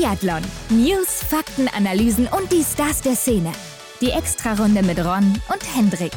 Biathlon. News, Fakten, Analysen und die Stars der Szene. Die Extrarunde mit Ron und Hendrik.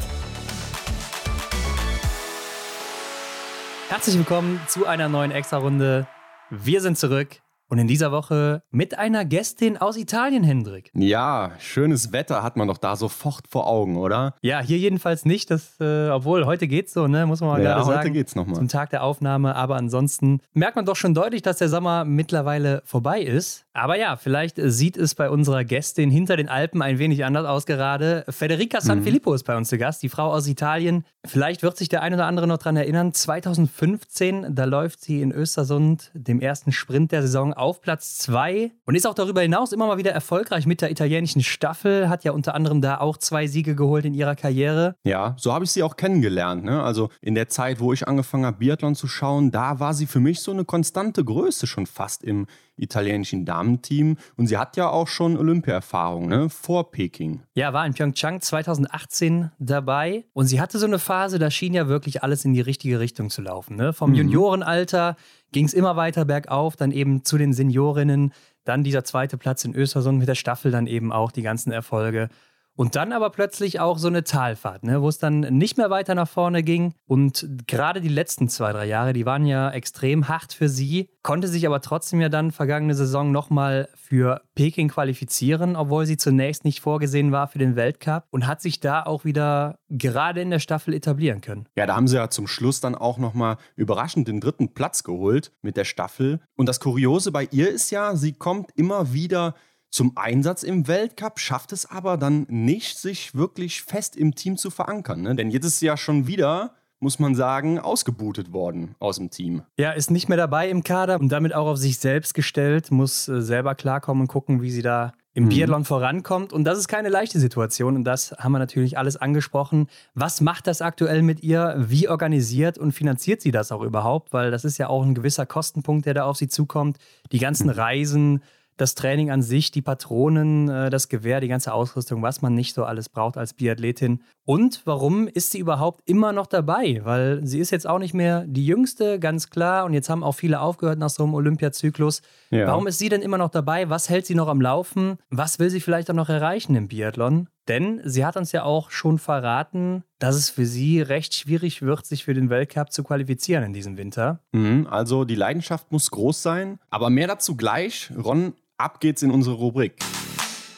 Herzlich willkommen zu einer neuen Extrarunde. Wir sind zurück. Und in dieser Woche mit einer Gästin aus Italien, Hendrik. Ja, schönes Wetter hat man doch da sofort vor Augen, oder? Ja, hier jedenfalls nicht. Das, äh, obwohl, heute geht's so, ne? Muss man mal ja, gerade sagen. heute geht's nochmal. Zum Tag der Aufnahme. Aber ansonsten merkt man doch schon deutlich, dass der Sommer mittlerweile vorbei ist. Aber ja, vielleicht sieht es bei unserer Gästin hinter den Alpen ein wenig anders aus gerade. Federica Sanfilippo mhm. ist bei uns zu Gast, die Frau aus Italien. Vielleicht wird sich der ein oder andere noch daran erinnern. 2015, da läuft sie in Östersund, dem ersten Sprint der Saison, auf Platz 2 und ist auch darüber hinaus immer mal wieder erfolgreich mit der italienischen Staffel. Hat ja unter anderem da auch zwei Siege geholt in ihrer Karriere. Ja, so habe ich sie auch kennengelernt. Ne? Also in der Zeit, wo ich angefangen habe, Biathlon zu schauen, da war sie für mich so eine konstante Größe schon fast im italienischen Damenteam. Und sie hat ja auch schon Olympia-Erfahrung, ne? Vor Peking. Ja, war in Pyeongchang 2018 dabei. Und sie hatte so eine Phase, da schien ja wirklich alles in die richtige Richtung zu laufen. Ne? Vom mhm. Juniorenalter ging es immer weiter bergauf, dann eben zu den Seniorinnen. Dann dieser zweite Platz in Östersund mit der Staffel, dann eben auch die ganzen Erfolge. Und dann aber plötzlich auch so eine Talfahrt, ne, wo es dann nicht mehr weiter nach vorne ging. Und gerade die letzten zwei, drei Jahre, die waren ja extrem hart für sie, konnte sich aber trotzdem ja dann vergangene Saison nochmal für Peking qualifizieren, obwohl sie zunächst nicht vorgesehen war für den Weltcup und hat sich da auch wieder gerade in der Staffel etablieren können. Ja, da haben sie ja zum Schluss dann auch nochmal überraschend den dritten Platz geholt mit der Staffel. Und das Kuriose bei ihr ist ja, sie kommt immer wieder zum Einsatz im Weltcup, schafft es aber dann nicht, sich wirklich fest im Team zu verankern. Ne? Denn jetzt ist sie ja schon wieder muss man sagen, ausgebootet worden aus dem Team. Ja, ist nicht mehr dabei im Kader und damit auch auf sich selbst gestellt, muss äh, selber klarkommen und gucken, wie sie da im mhm. Biathlon vorankommt. Und das ist keine leichte Situation. Und das haben wir natürlich alles angesprochen. Was macht das aktuell mit ihr? Wie organisiert und finanziert sie das auch überhaupt? Weil das ist ja auch ein gewisser Kostenpunkt, der da auf sie zukommt. Die ganzen mhm. Reisen, das Training an sich, die Patronen, äh, das Gewehr, die ganze Ausrüstung, was man nicht so alles braucht als Biathletin. Und warum ist sie überhaupt immer noch dabei? Weil sie ist jetzt auch nicht mehr die Jüngste, ganz klar. Und jetzt haben auch viele aufgehört nach so einem Olympiazyklus. Ja. Warum ist sie denn immer noch dabei? Was hält sie noch am Laufen? Was will sie vielleicht auch noch erreichen im Biathlon? Denn sie hat uns ja auch schon verraten, dass es für sie recht schwierig wird, sich für den Weltcup zu qualifizieren in diesem Winter. Mhm, also die Leidenschaft muss groß sein. Aber mehr dazu gleich. Ron, ab geht's in unsere Rubrik.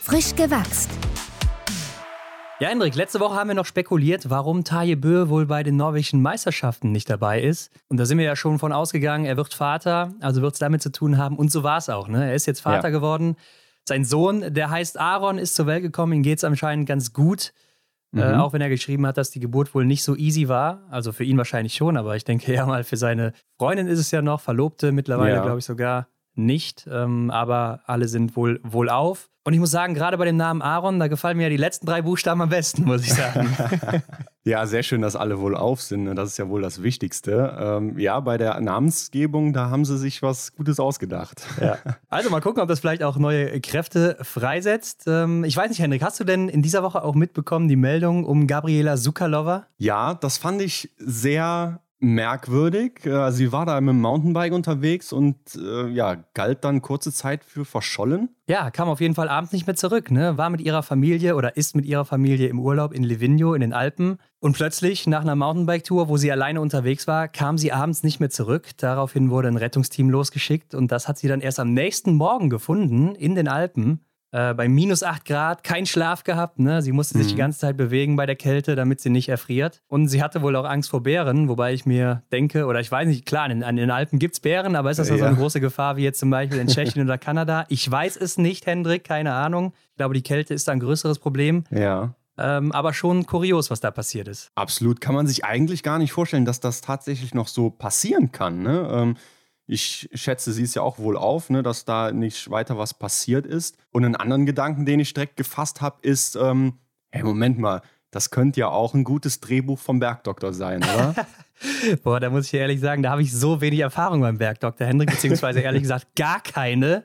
Frisch gewachst. Ja, Hendrik, letzte Woche haben wir noch spekuliert, warum Taje Bö wohl bei den norwegischen Meisterschaften nicht dabei ist. Und da sind wir ja schon von ausgegangen, er wird Vater, also wird es damit zu tun haben. Und so war es auch. Ne? Er ist jetzt Vater ja. geworden. Sein Sohn, der heißt Aaron, ist zur Welt gekommen. Ihm geht es anscheinend ganz gut. Äh, mhm. Äh, auch wenn er geschrieben hat, dass die Geburt wohl nicht so easy war. Also für ihn wahrscheinlich schon, aber ich denke ja mal, für seine Freundin ist es ja noch, Verlobte mittlerweile, ja. glaube ich sogar nicht. Ähm, aber alle sind wohl wohlauf. Und ich muss sagen, gerade bei dem Namen Aaron, da gefallen mir ja die letzten drei Buchstaben am besten, muss ich sagen. ja, sehr schön, dass alle wohl auf sind. Ne? Das ist ja wohl das Wichtigste. Ähm, ja, bei der Namensgebung, da haben sie sich was Gutes ausgedacht. Ja. Also mal gucken, ob das vielleicht auch neue Kräfte freisetzt. Ähm, ich weiß nicht, Hendrik, hast du denn in dieser Woche auch mitbekommen die Meldung um Gabriela Sukalova? Ja, das fand ich sehr merkwürdig. Äh, sie war da mit dem Mountainbike unterwegs und äh, ja, galt dann kurze Zeit für verschollen. Ja, kam auf jeden Fall abends nicht mehr zurück, ne? War mit ihrer Familie oder ist mit ihrer Familie im Urlaub in Livigno in den Alpen. Und plötzlich, nach einer Mountainbike-Tour, wo sie alleine unterwegs war, kam sie abends nicht mehr zurück. Daraufhin wurde ein Rettungsteam losgeschickt und das hat sie dann erst am nächsten Morgen gefunden in den Alpen äh, bei minus 8 Grad, kein Schlaf gehabt. Ne? Sie musste sich mhm. die ganze Zeit bewegen bei der Kälte, damit sie nicht erfriert. Und sie hatte wohl auch Angst vor Bären, wobei ich mir denke, oder ich weiß nicht, klar, in, in den Alpen gibt es Bären, aber ist das ja. so eine große Gefahr wie jetzt zum Beispiel in Tschechien oder Kanada? Ich weiß es nicht, Hendrik, keine Ahnung. Ich glaube, die Kälte ist da ein größeres Problem. Ja. Ähm, aber schon kurios, was da passiert ist. Absolut. Kann man sich eigentlich gar nicht vorstellen, dass das tatsächlich noch so passieren kann. Ne? Ähm, ich schätze, sie ist ja auch wohl auf, ne, dass da nicht weiter was passiert ist. Und einen anderen Gedanken, den ich direkt gefasst habe, ist, ähm, hey, Moment mal, das könnte ja auch ein gutes Drehbuch vom Bergdoktor sein, oder? Boah, da muss ich ehrlich sagen, da habe ich so wenig Erfahrung beim Bergdoktor Hendrik, beziehungsweise ehrlich gesagt gar keine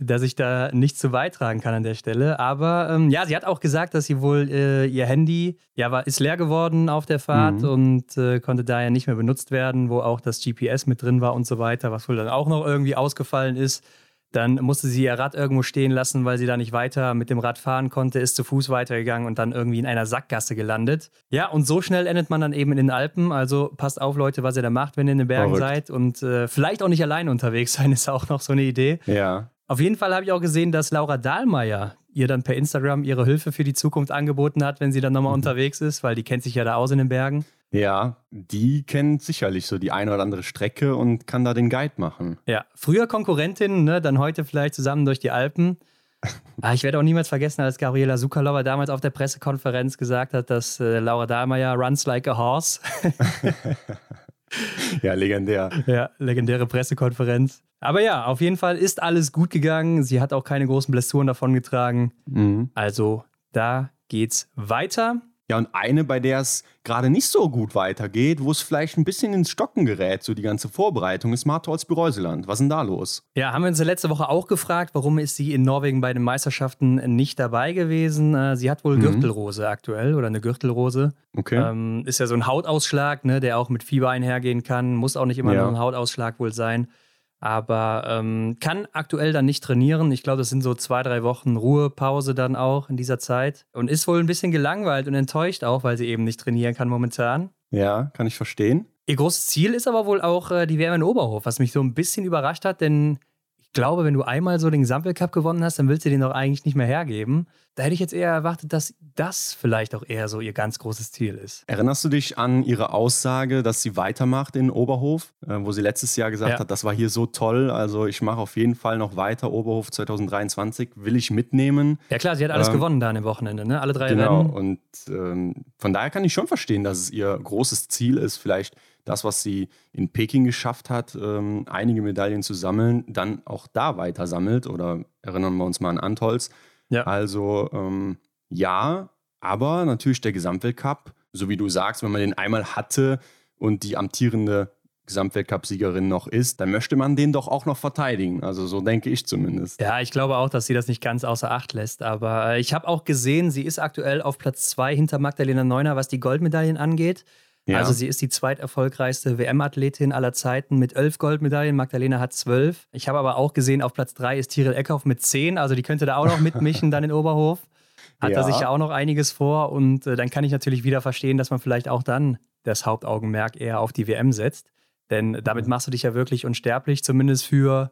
dass ich da nichts zu beitragen kann an der Stelle. Aber ähm, ja, sie hat auch gesagt, dass sie wohl äh, ihr Handy ja war, ist leer geworden auf der Fahrt mhm. und äh, konnte daher nicht mehr benutzt werden, wo auch das GPS mit drin war und so weiter, was wohl dann auch noch irgendwie ausgefallen ist. Dann musste sie ihr Rad irgendwo stehen lassen, weil sie da nicht weiter mit dem Rad fahren konnte, ist zu Fuß weitergegangen und dann irgendwie in einer Sackgasse gelandet. Ja, und so schnell endet man dann eben in den Alpen. Also passt auf, Leute, was ihr da macht, wenn ihr in den Bergen Verrückt. seid. Und äh, vielleicht auch nicht alleine unterwegs sein, ist auch noch so eine Idee. Ja. Auf jeden Fall habe ich auch gesehen, dass Laura Dahlmeier ihr dann per Instagram ihre Hilfe für die Zukunft angeboten hat, wenn sie dann nochmal mhm. unterwegs ist, weil die kennt sich ja da aus in den Bergen. Ja, die kennt sicherlich so die eine oder andere Strecke und kann da den Guide machen. Ja, früher Konkurrentin, ne, dann heute vielleicht zusammen durch die Alpen. ah, ich werde auch niemals vergessen, als Gabriela Sukalova damals auf der Pressekonferenz gesagt hat, dass äh, Laura Dahlmeier runs like a horse. ja, legendär. Ja, legendäre Pressekonferenz. Aber ja, auf jeden Fall ist alles gut gegangen. Sie hat auch keine großen Blessuren davongetragen. Mhm. Also da geht's weiter. Ja, und eine, bei der es gerade nicht so gut weitergeht, wo es vielleicht ein bisschen ins Stocken gerät, so die ganze Vorbereitung, ist Martholz Bereuseland. Was ist denn da los? Ja, haben wir uns letzte Woche auch gefragt, warum ist sie in Norwegen bei den Meisterschaften nicht dabei gewesen? Äh, sie hat wohl mhm. Gürtelrose aktuell oder eine Gürtelrose. Okay. Ähm, ist ja so ein Hautausschlag, ne, der auch mit Fieber einhergehen kann. Muss auch nicht immer ja. nur ein Hautausschlag wohl sein aber ähm, kann aktuell dann nicht trainieren. Ich glaube, das sind so zwei, drei Wochen Ruhepause dann auch in dieser Zeit und ist wohl ein bisschen gelangweilt und enttäuscht auch, weil sie eben nicht trainieren kann momentan. Ja, kann ich verstehen. Ihr großes Ziel ist aber wohl auch äh, die WM in Oberhof, was mich so ein bisschen überrascht hat, denn ich glaube, wenn du einmal so den Gesamtweltcup gewonnen hast, dann willst du den doch eigentlich nicht mehr hergeben. Da hätte ich jetzt eher erwartet, dass das vielleicht auch eher so ihr ganz großes Ziel ist. Erinnerst du dich an ihre Aussage, dass sie weitermacht in Oberhof, äh, wo sie letztes Jahr gesagt ja. hat, das war hier so toll, also ich mache auf jeden Fall noch weiter Oberhof 2023, will ich mitnehmen. Ja klar, sie hat alles ähm, gewonnen da an dem Wochenende, ne? alle drei genau. Rennen. Und ähm, von daher kann ich schon verstehen, dass es ihr großes Ziel ist, vielleicht das, was sie in Peking geschafft hat, ähm, einige Medaillen zu sammeln, dann auch da weiter sammelt. Oder erinnern wir uns mal an Antolz. Ja. Also ähm, ja, aber natürlich der Gesamtweltcup, so wie du sagst, wenn man den einmal hatte und die amtierende Gesamtweltcup-Siegerin noch ist, dann möchte man den doch auch noch verteidigen. Also so denke ich zumindest. Ja, ich glaube auch, dass sie das nicht ganz außer Acht lässt. Aber äh, ich habe auch gesehen, sie ist aktuell auf Platz zwei hinter Magdalena Neuner, was die Goldmedaillen angeht. Ja. Also sie ist die zweiterfolgreichste WM-Athletin aller Zeiten mit elf Goldmedaillen. Magdalena hat zwölf. Ich habe aber auch gesehen, auf Platz drei ist Tiril Eckhoff mit zehn. Also die könnte da auch noch mitmischen dann in Oberhof. Hat ja. da sicher auch noch einiges vor. Und äh, dann kann ich natürlich wieder verstehen, dass man vielleicht auch dann das Hauptaugenmerk eher auf die WM setzt. Denn damit machst du dich ja wirklich unsterblich, zumindest für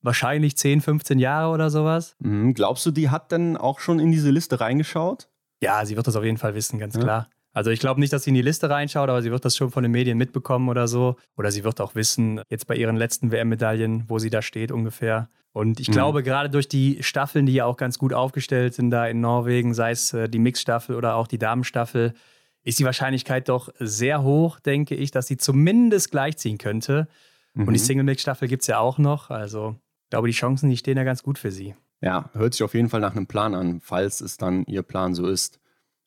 wahrscheinlich 10, 15 Jahre oder sowas. Mhm. Glaubst du, die hat denn auch schon in diese Liste reingeschaut? Ja, sie wird das auf jeden Fall wissen, ganz ja. klar. Also ich glaube nicht, dass sie in die Liste reinschaut, aber sie wird das schon von den Medien mitbekommen oder so. Oder sie wird auch wissen, jetzt bei ihren letzten WM-Medaillen, wo sie da steht ungefähr. Und ich mhm. glaube, gerade durch die Staffeln, die ja auch ganz gut aufgestellt sind da in Norwegen, sei es äh, die Mixstaffel oder auch die Damenstaffel, ist die Wahrscheinlichkeit doch sehr hoch, denke ich, dass sie zumindest gleichziehen könnte. Mhm. Und die mhm. Single-Mix-Staffel gibt es ja auch noch. Also ich glaube, die Chancen, die stehen ja ganz gut für sie. Ja, hört sich auf jeden Fall nach einem Plan an, falls es dann ihr Plan so ist.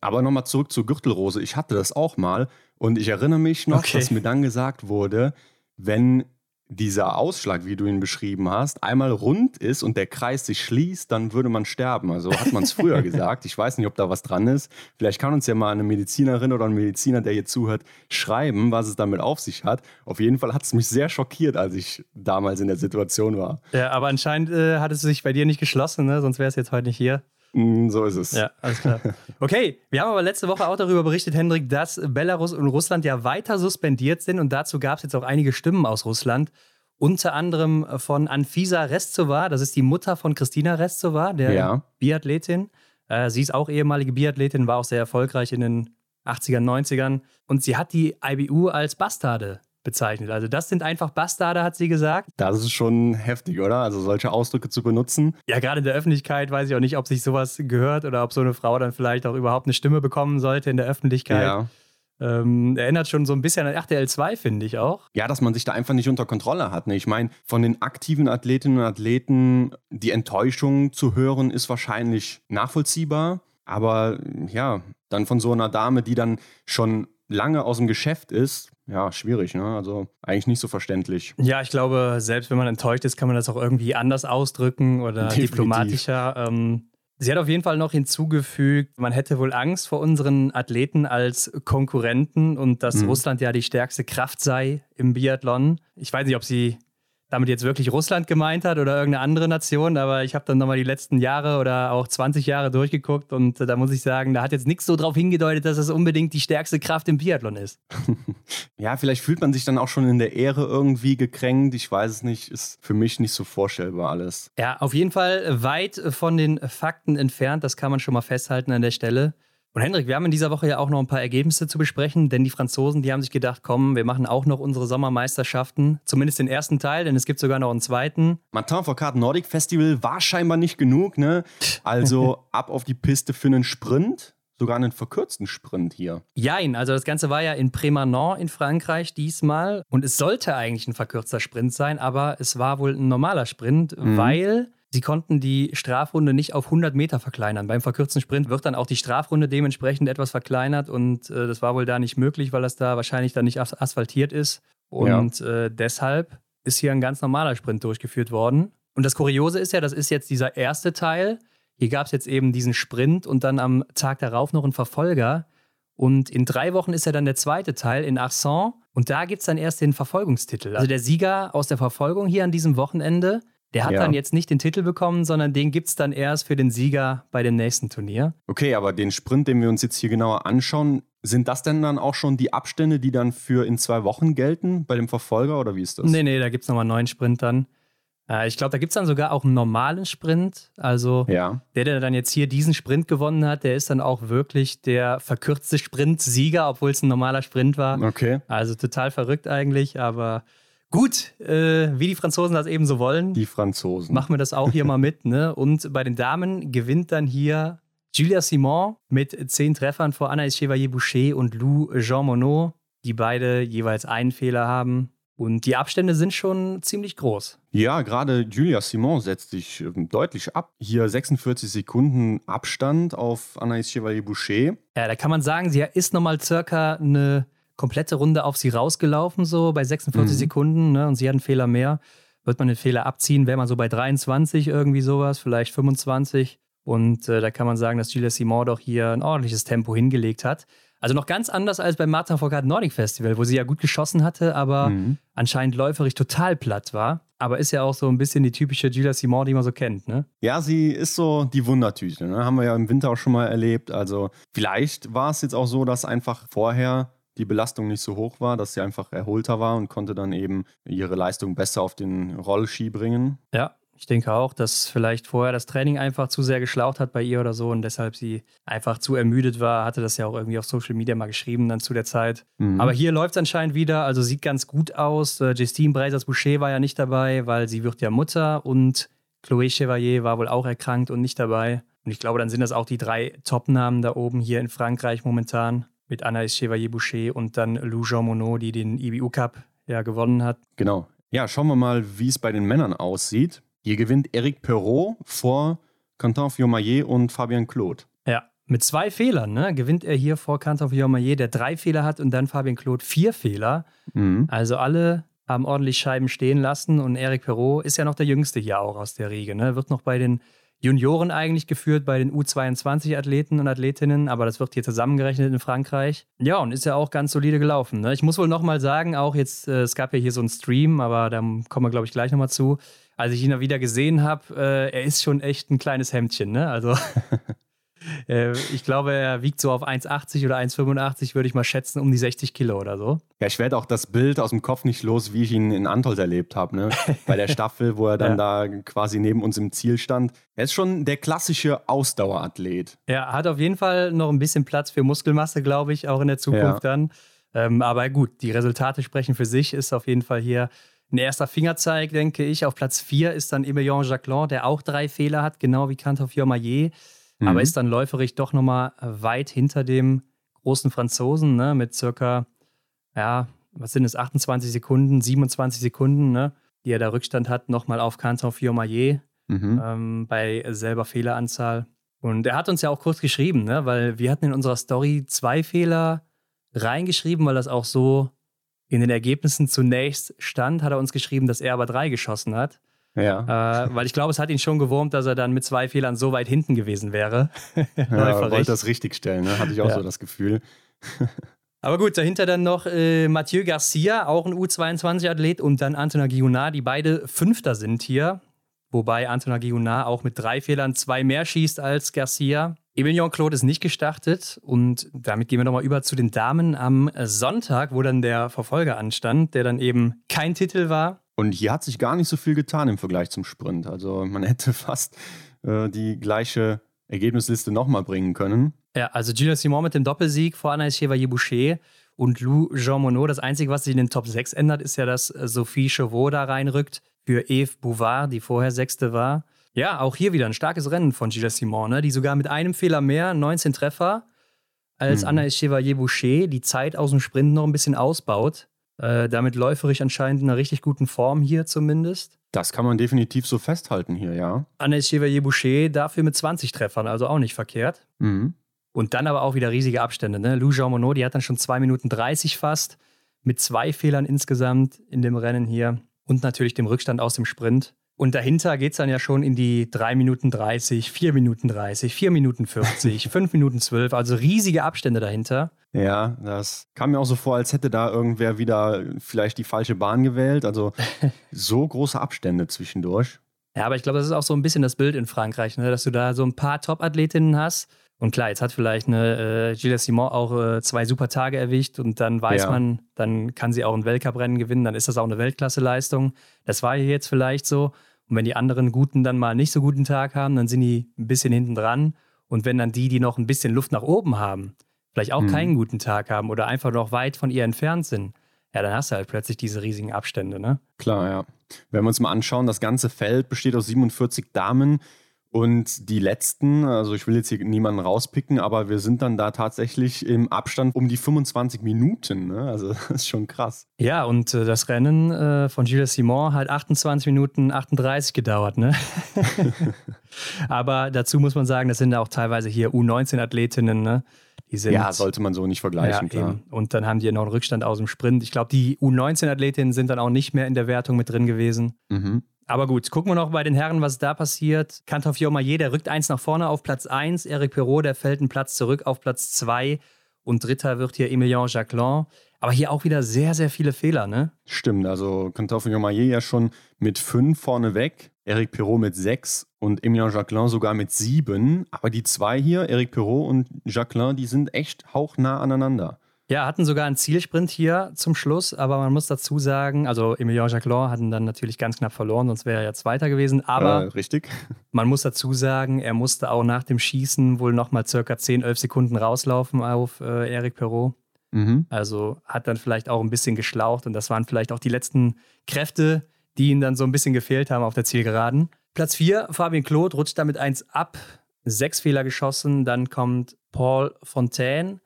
Aber nochmal zurück zur Gürtelrose. Ich hatte das auch mal und ich erinnere mich noch, okay. dass mir dann gesagt wurde, wenn dieser Ausschlag, wie du ihn beschrieben hast, einmal rund ist und der Kreis sich schließt, dann würde man sterben. Also hat man es früher gesagt. Ich weiß nicht, ob da was dran ist. Vielleicht kann uns ja mal eine Medizinerin oder ein Mediziner, der hier zuhört, schreiben, was es damit auf sich hat. Auf jeden Fall hat es mich sehr schockiert, als ich damals in der Situation war. Ja, aber anscheinend äh, hat es sich bei dir nicht geschlossen, ne? sonst wäre es jetzt heute nicht hier. Mm, so ist es. Ja, alles klar. Okay, wir haben aber letzte Woche auch darüber berichtet, Hendrik, dass Belarus und Russland ja weiter suspendiert sind. Und dazu gab es jetzt auch einige Stimmen aus Russland. Unter anderem von Anfisa Restsova, das ist die Mutter von Christina Restsova, der ja. Biathletin. Äh, sie ist auch ehemalige Biathletin, war auch sehr erfolgreich in den 80ern, 90ern. Und sie hat die IBU als Bastarde bezeichnet. Also das sind einfach Bastarde, hat sie gesagt. Das ist schon heftig, oder? Also solche Ausdrücke zu benutzen. Ja, gerade in der Öffentlichkeit weiß ich auch nicht, ob sich sowas gehört oder ob so eine Frau dann vielleicht auch überhaupt eine Stimme bekommen sollte in der Öffentlichkeit. Ja. Ähm, erinnert schon so ein bisschen an RTL 2, finde ich auch. Ja, dass man sich da einfach nicht unter Kontrolle hat. Ne? Ich meine, von den aktiven Athletinnen und Athleten die Enttäuschung zu hören, ist wahrscheinlich nachvollziehbar. Aber ja, dann von so einer Dame, die dann schon lange aus dem Geschäft ist, ja, schwierig, ne? Also eigentlich nicht so verständlich. Ja, ich glaube, selbst wenn man enttäuscht ist, kann man das auch irgendwie anders ausdrücken oder Definitiv. diplomatischer. Ähm, sie hat auf jeden Fall noch hinzugefügt, man hätte wohl Angst vor unseren Athleten als Konkurrenten und dass mhm. Russland ja die stärkste Kraft sei im Biathlon. Ich weiß nicht, ob sie damit jetzt wirklich Russland gemeint hat oder irgendeine andere Nation, aber ich habe dann nochmal die letzten Jahre oder auch 20 Jahre durchgeguckt und da muss ich sagen, da hat jetzt nichts so drauf hingedeutet, dass es unbedingt die stärkste Kraft im Biathlon ist. ja, vielleicht fühlt man sich dann auch schon in der Ehre irgendwie gekränkt. Ich weiß es nicht, ist für mich nicht so vorstellbar alles. Ja, auf jeden Fall weit von den Fakten entfernt, das kann man schon mal festhalten an der Stelle. Und Hendrik, wir haben in dieser Woche ja auch noch ein paar Ergebnisse zu besprechen, denn die Franzosen, die haben sich gedacht, komm, wir machen auch noch unsere Sommermeisterschaften, zumindest den ersten Teil, denn es gibt sogar noch einen zweiten. Martin Foucault Nordic Festival war scheinbar nicht genug, ne? Also ab auf die Piste für einen Sprint. Sogar einen verkürzten Sprint hier. Jein, also das Ganze war ja in Prémanon in Frankreich diesmal und es sollte eigentlich ein verkürzter Sprint sein, aber es war wohl ein normaler Sprint, mhm. weil Sie konnten die Strafrunde nicht auf 100 Meter verkleinern. Beim verkürzten Sprint wird dann auch die Strafrunde dementsprechend etwas verkleinert und äh, das war wohl da nicht möglich, weil das da wahrscheinlich dann nicht asphaltiert ist. Und ja. äh, deshalb ist hier ein ganz normaler Sprint durchgeführt worden. Und das Kuriose ist ja, das ist jetzt dieser erste Teil. Hier gab es jetzt eben diesen Sprint und dann am Tag darauf noch einen Verfolger. Und in drei Wochen ist ja dann der zweite Teil in Arsan. Und da gibt es dann erst den Verfolgungstitel. Also der Sieger aus der Verfolgung hier an diesem Wochenende der hat ja. dann jetzt nicht den Titel bekommen, sondern den gibt es dann erst für den Sieger bei dem nächsten Turnier. Okay, aber den Sprint, den wir uns jetzt hier genauer anschauen, sind das denn dann auch schon die Abstände, die dann für in zwei Wochen gelten bei dem Verfolger oder wie ist das? Nee, nee, da gibt es nochmal einen neuen Sprint dann. Äh, ich glaube, da gibt es dann sogar auch einen normalen Sprint. Also ja. der, der dann jetzt hier diesen Sprint gewonnen hat, der ist dann auch wirklich der verkürzte Sprint-Sieger, obwohl es ein normaler Sprint war. Okay. Also total verrückt eigentlich, aber Gut, äh, wie die Franzosen das eben so wollen. Die Franzosen. Machen wir das auch hier mal mit. Ne? Und bei den Damen gewinnt dann hier Julia Simon mit zehn Treffern vor Anaïs Chevalier-Boucher und Lou Jean Monod, die beide jeweils einen Fehler haben. Und die Abstände sind schon ziemlich groß. Ja, gerade Julia Simon setzt sich ähm, deutlich ab. Hier 46 Sekunden Abstand auf Anaïs Chevalier-Boucher. Ja, da kann man sagen, sie ist nochmal circa eine komplette Runde auf sie rausgelaufen, so bei 46 mhm. Sekunden, ne? und sie hat einen Fehler mehr. Wird man den Fehler abziehen, wäre man so bei 23 irgendwie sowas, vielleicht 25. Und äh, da kann man sagen, dass Julia Simon doch hier ein ordentliches Tempo hingelegt hat. Also noch ganz anders als beim Martin Foucault Nordic Festival, wo sie ja gut geschossen hatte, aber mhm. anscheinend läuferig total platt war. Aber ist ja auch so ein bisschen die typische Julia Simon, die man so kennt, ne? Ja, sie ist so die Wundertüte, ne? Haben wir ja im Winter auch schon mal erlebt. Also vielleicht war es jetzt auch so, dass einfach vorher die Belastung nicht so hoch war, dass sie einfach erholter war und konnte dann eben ihre Leistung besser auf den Rollski bringen. Ja, ich denke auch, dass vielleicht vorher das Training einfach zu sehr geschlaucht hat bei ihr oder so und deshalb sie einfach zu ermüdet war. Hatte das ja auch irgendwie auf Social Media mal geschrieben dann zu der Zeit. Mhm. Aber hier läuft es anscheinend wieder, also sieht ganz gut aus. Äh, Justine Breisers-Boucher war ja nicht dabei, weil sie wird ja Mutter und Chloé Chevalier war wohl auch erkrankt und nicht dabei. Und ich glaube, dann sind das auch die drei Top-Namen da oben hier in Frankreich momentan mit Anaïs Chevalier-Boucher und dann Lou Jean Monod, die den IBU Cup ja gewonnen hat. Genau. Ja, schauen wir mal, wie es bei den Männern aussieht. Hier gewinnt Eric Perrault vor Quentin Fiomayer und Fabien Claude. Ja, mit zwei Fehlern ne, gewinnt er hier vor Quentin Fiomayer, der drei Fehler hat und dann Fabien Claude vier Fehler. Mhm. Also alle haben ordentlich Scheiben stehen lassen und Eric Perrault ist ja noch der Jüngste hier auch aus der Riege. Ne? Wird noch bei den Junioren eigentlich geführt bei den U22-Athleten und Athletinnen, aber das wird hier zusammengerechnet in Frankreich. Ja, und ist ja auch ganz solide gelaufen. Ne? Ich muss wohl nochmal sagen, auch jetzt, äh, es gab ja hier so einen Stream, aber da kommen wir, glaube ich, gleich nochmal zu. Als ich ihn da wieder gesehen habe, äh, er ist schon echt ein kleines Hemdchen, ne? Also Äh, ich glaube, er wiegt so auf 1,80 oder 1,85, würde ich mal schätzen, um die 60 Kilo oder so. Ja, ich werde auch das Bild aus dem Kopf nicht los, wie ich ihn in Antols erlebt habe, ne? Bei der Staffel, wo er dann ja. da quasi neben uns im Ziel stand. Er ist schon der klassische Ausdauerathlet. Er hat auf jeden Fall noch ein bisschen Platz für Muskelmasse, glaube ich, auch in der Zukunft ja. dann. Ähm, aber gut, die Resultate sprechen für sich, ist auf jeden Fall hier ein erster Fingerzeig, denke ich. Auf Platz 4 ist dann Emilien Jacquelin, der auch drei Fehler hat, genau wie Cantor Maillet mhm. aber ist dann läuferig doch nochmal weit hinter dem großen Franzosen, ne, mit circa, ja, was sind es, 28 Sekunden, 27 Sekunden, ne, die er da Rückstand hat, nochmal auf Canton Fiormaillet mhm. ähm, bei selber Fehleranzahl. Und er hat uns ja auch kurz geschrieben, ne, weil wir hatten in unserer Story zwei Fehler reingeschrieben, weil das auch so in den Ergebnissen zunächst stand, hat er uns geschrieben, dass er aber drei geschossen hat. Ja. Äh, weil ich glaube, es hat ihn schon gewurmt, dass er dann mit zwei Fehlern so weit hinten gewesen wäre. ja, wollte das richtig stellen, ne? hatte ich auch ja. so das Gefühl. Aber gut, dahinter dann noch äh, Mathieu Garcia, auch ein U22-Athlet, und dann Antona Guillonard, die beide Fünfter sind hier. Wobei Antona Guillonard auch mit drei Fehlern zwei mehr schießt als Garcia. Emilien Claude ist nicht gestartet und damit gehen wir nochmal über zu den Damen am Sonntag, wo dann der Verfolger anstand, der dann eben kein Titel war. Und hier hat sich gar nicht so viel getan im Vergleich zum Sprint. Also man hätte fast äh, die gleiche Ergebnisliste nochmal bringen können. Ja, also Gilles Simon mit dem Doppelsieg vor Anaïs Chevalier-Boucher und Lou Jean Monod. Das Einzige, was sich in den Top 6 ändert, ist ja, dass Sophie Chauveau da reinrückt für Eve Bouvard, die vorher Sechste war. Ja, auch hier wieder ein starkes Rennen von Gilles Simon, ne? die sogar mit einem Fehler mehr, 19 Treffer, als mhm. Anaïs Chevalier-Boucher die Zeit aus dem Sprint noch ein bisschen ausbaut. Äh, damit läuferisch anscheinend in einer richtig guten Form hier zumindest. Das kann man definitiv so festhalten hier, ja. Anaïs Chevalier-Boucher dafür mit 20 Treffern, also auch nicht verkehrt. Mhm. Und dann aber auch wieder riesige Abstände. Ne? Lou Jean Monod, die hat dann schon 2 Minuten 30 fast, mit zwei Fehlern insgesamt in dem Rennen hier und natürlich dem Rückstand aus dem Sprint. Und dahinter geht es dann ja schon in die 3 Minuten 30, 4 Minuten 30, 4 Minuten 40, 5 Minuten 12, also riesige Abstände dahinter. Ja, das kam mir auch so vor, als hätte da irgendwer wieder vielleicht die falsche Bahn gewählt. Also so große Abstände zwischendurch. Ja, aber ich glaube, das ist auch so ein bisschen das Bild in Frankreich, ne? dass du da so ein paar Top-Athletinnen hast. Und klar, jetzt hat vielleicht eine äh, Gilles Simon auch äh, zwei super Tage erwischt und dann weiß ja. man, dann kann sie auch ein Weltcuprennen gewinnen, dann ist das auch eine Weltklasse-Leistung. Das war hier jetzt vielleicht so. Und wenn die anderen Guten dann mal nicht so guten Tag haben, dann sind die ein bisschen hinten dran. Und wenn dann die, die noch ein bisschen Luft nach oben haben, vielleicht auch mhm. keinen guten Tag haben oder einfach noch weit von ihr entfernt sind, ja, dann hast du halt plötzlich diese riesigen Abstände, ne? Klar, ja. Wenn wir uns mal anschauen, das ganze Feld besteht aus 47 Damen. Und die letzten, also ich will jetzt hier niemanden rauspicken, aber wir sind dann da tatsächlich im Abstand um die 25 Minuten. Ne? Also das ist schon krass. Ja, und äh, das Rennen äh, von Gilles Simon hat 28 Minuten 38 gedauert. Ne? aber dazu muss man sagen, das sind auch teilweise hier U19-Athletinnen. Ne? Sind, ja, sollte man so nicht vergleichen, ja, klar. Und dann haben die ja noch einen Rückstand aus dem Sprint. Ich glaube, die U19-Athletinnen sind dann auch nicht mehr in der Wertung mit drin gewesen. Mhm. Aber gut, gucken wir noch bei den Herren, was da passiert. Kantor Fiormaillet, der rückt eins nach vorne auf Platz 1. Eric Perrault, der fällt einen Platz zurück auf Platz 2. Und dritter wird hier Emilien Jacquelin. Aber hier auch wieder sehr, sehr viele Fehler, ne? Stimmt, also Kantor Fiormaillet ja schon mit 5 vorne weg. Eric Perrault mit 6 und Emilien Jacquelin sogar mit 7. Aber die zwei hier, Eric Perrault und Jacquelin, die sind echt hauchnah aneinander. Ja, hatten sogar einen Zielsprint hier zum Schluss, aber man muss dazu sagen, also Emilien Jacquelin hatten dann natürlich ganz knapp verloren, sonst wäre er ja Zweiter gewesen. Aber äh, richtig. man muss dazu sagen, er musste auch nach dem Schießen wohl nochmal circa 10, 11 Sekunden rauslaufen auf äh, Eric Perrault. Mhm. Also hat dann vielleicht auch ein bisschen geschlaucht und das waren vielleicht auch die letzten Kräfte, die ihm dann so ein bisschen gefehlt haben auf der Zielgeraden. Platz 4, Fabien Claude rutscht damit eins ab, sechs Fehler geschossen. Dann kommt Paul Fontaine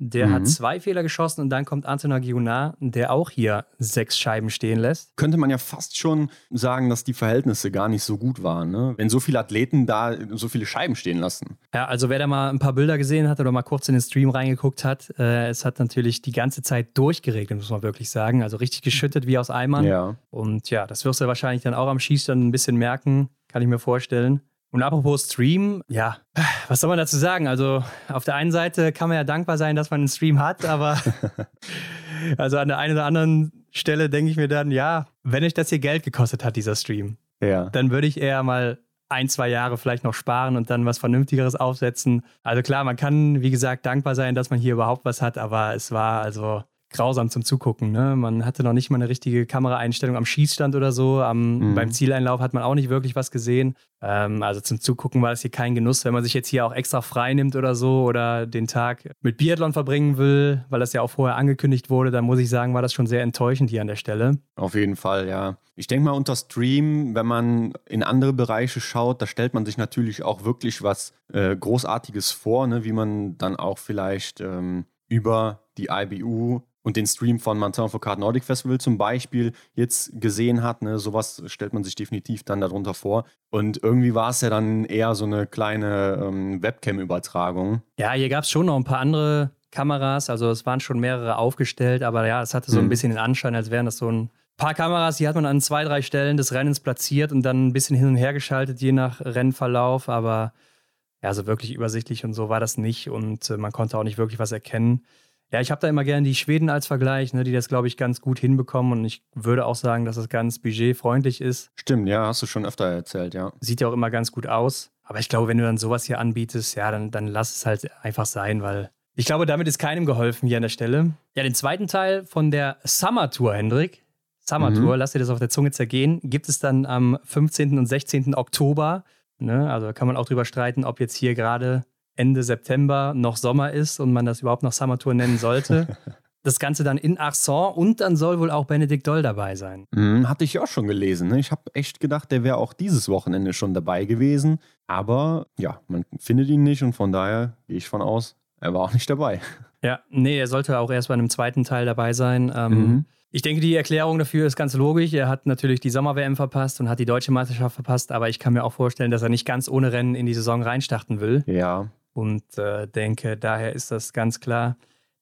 der mhm. hat zwei Fehler geschossen und dann kommt Antonin Guillonard, der auch hier sechs Scheiben stehen lässt. Könnte man ja fast schon sagen, dass die Verhältnisse gar nicht so gut waren, ne? wenn so viele Athleten da so viele Scheiben stehen lassen. Ja, also wer da mal ein paar Bilder gesehen hat oder mal kurz in den Stream reingeguckt hat, äh, es hat natürlich die ganze Zeit durchgeregnet, muss man wirklich sagen. Also richtig geschüttet wie aus Eimern. Ja. Und ja, das wirst du wahrscheinlich dann auch am Schießstand ein bisschen merken, kann ich mir vorstellen. Und apropos Stream, ja, was soll man dazu sagen? Also auf der einen Seite kann man ja dankbar sein, dass man einen Stream hat, aber also an der einen oder anderen Stelle denke ich mir dann, ja, wenn euch das hier Geld gekostet hat, dieser Stream, ja. dann würde ich eher mal ein, zwei Jahre vielleicht noch sparen und dann was Vernünftigeres aufsetzen. Also klar, man kann, wie gesagt, dankbar sein, dass man hier überhaupt was hat, aber es war also grausam zum Zugucken. Ne? Man hatte noch nicht mal eine richtige Kameraeinstellung am Schießstand oder so. Am, mhm. Beim Zieleinlauf hat man auch nicht wirklich was gesehen. Ähm, also zum Zugucken war das hier kein Genuss. Wenn man sich jetzt hier auch extra frei nimmt oder so oder den Tag mit Biathlon verbringen will, weil das ja auch vorher angekündigt wurde, dann muss ich sagen, war das schon sehr enttäuschend hier an der Stelle. Auf jeden Fall, ja. Ich denke mal, unter Stream, wenn man in andere Bereiche schaut, da stellt man sich natürlich auch wirklich was äh, Großartiges vor, ne? wie man dann auch vielleicht ähm, über die IBU und den Stream von Martin Foucault Nordic Festival zum Beispiel jetzt gesehen hat. Ne, sowas stellt man sich definitiv dann darunter vor. Und irgendwie war es ja dann eher so eine kleine ähm, Webcam-Übertragung. Ja, hier gab es schon noch ein paar andere Kameras. Also es waren schon mehrere aufgestellt, aber ja, es hatte so ein mhm. bisschen den Anschein, als wären das so ein paar Kameras, die hat man an zwei, drei Stellen des Rennens platziert und dann ein bisschen hin und her geschaltet, je nach Rennverlauf. Aber ja, so wirklich übersichtlich und so war das nicht und äh, man konnte auch nicht wirklich was erkennen. Ja, ich habe da immer gerne die Schweden als Vergleich, ne, die das, glaube ich, ganz gut hinbekommen. Und ich würde auch sagen, dass es ganz budgetfreundlich ist. Stimmt, ja, hast du schon öfter erzählt, ja. Sieht ja auch immer ganz gut aus. Aber ich glaube, wenn du dann sowas hier anbietest, ja, dann, dann lass es halt einfach sein, weil ich glaube, damit ist keinem geholfen hier an der Stelle. Ja, den zweiten Teil von der Summer Tour, Hendrik. Summer Tour, mhm. lass dir das auf der Zunge zergehen, gibt es dann am 15. und 16. Oktober. Ne? Also kann man auch drüber streiten, ob jetzt hier gerade Ende September noch Sommer ist und man das überhaupt noch Summer Tour nennen sollte. das Ganze dann in Arson und dann soll wohl auch Benedikt Doll dabei sein. Mhm, hatte ich auch schon gelesen. Ne? Ich habe echt gedacht, der wäre auch dieses Wochenende schon dabei gewesen. Aber ja, man findet ihn nicht und von daher gehe ich von aus, er war auch nicht dabei. Ja, nee, er sollte auch erst bei einem zweiten Teil dabei sein. Ähm, mhm. Ich denke, die Erklärung dafür ist ganz logisch. Er hat natürlich die Sommer-WM verpasst und hat die deutsche Meisterschaft verpasst, aber ich kann mir auch vorstellen, dass er nicht ganz ohne Rennen in die Saison reinstarten will. Ja und äh, denke, daher ist das ganz klar,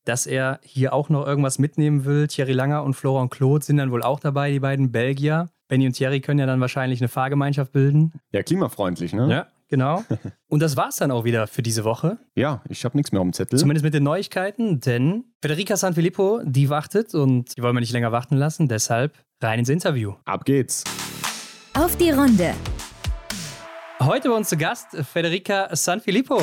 dass er hier auch noch irgendwas mitnehmen will. Thierry Langer und Florent Claude sind dann wohl auch dabei, die beiden Belgier. Benny und Thierry können ja dann wahrscheinlich eine Fahrgemeinschaft bilden. Ja, klimafreundlich, ne? Ja, genau. Und das war es dann auch wieder für diese Woche. Ja, ich habe nichts mehr auf dem Zettel. Zumindest mit den Neuigkeiten, denn Federica Sanfilippo, die wartet und die wollen wir nicht länger warten lassen. Deshalb rein ins Interview. Ab geht's. Auf die Runde. Heute bei uns zu Gast Federica Sanfilippo.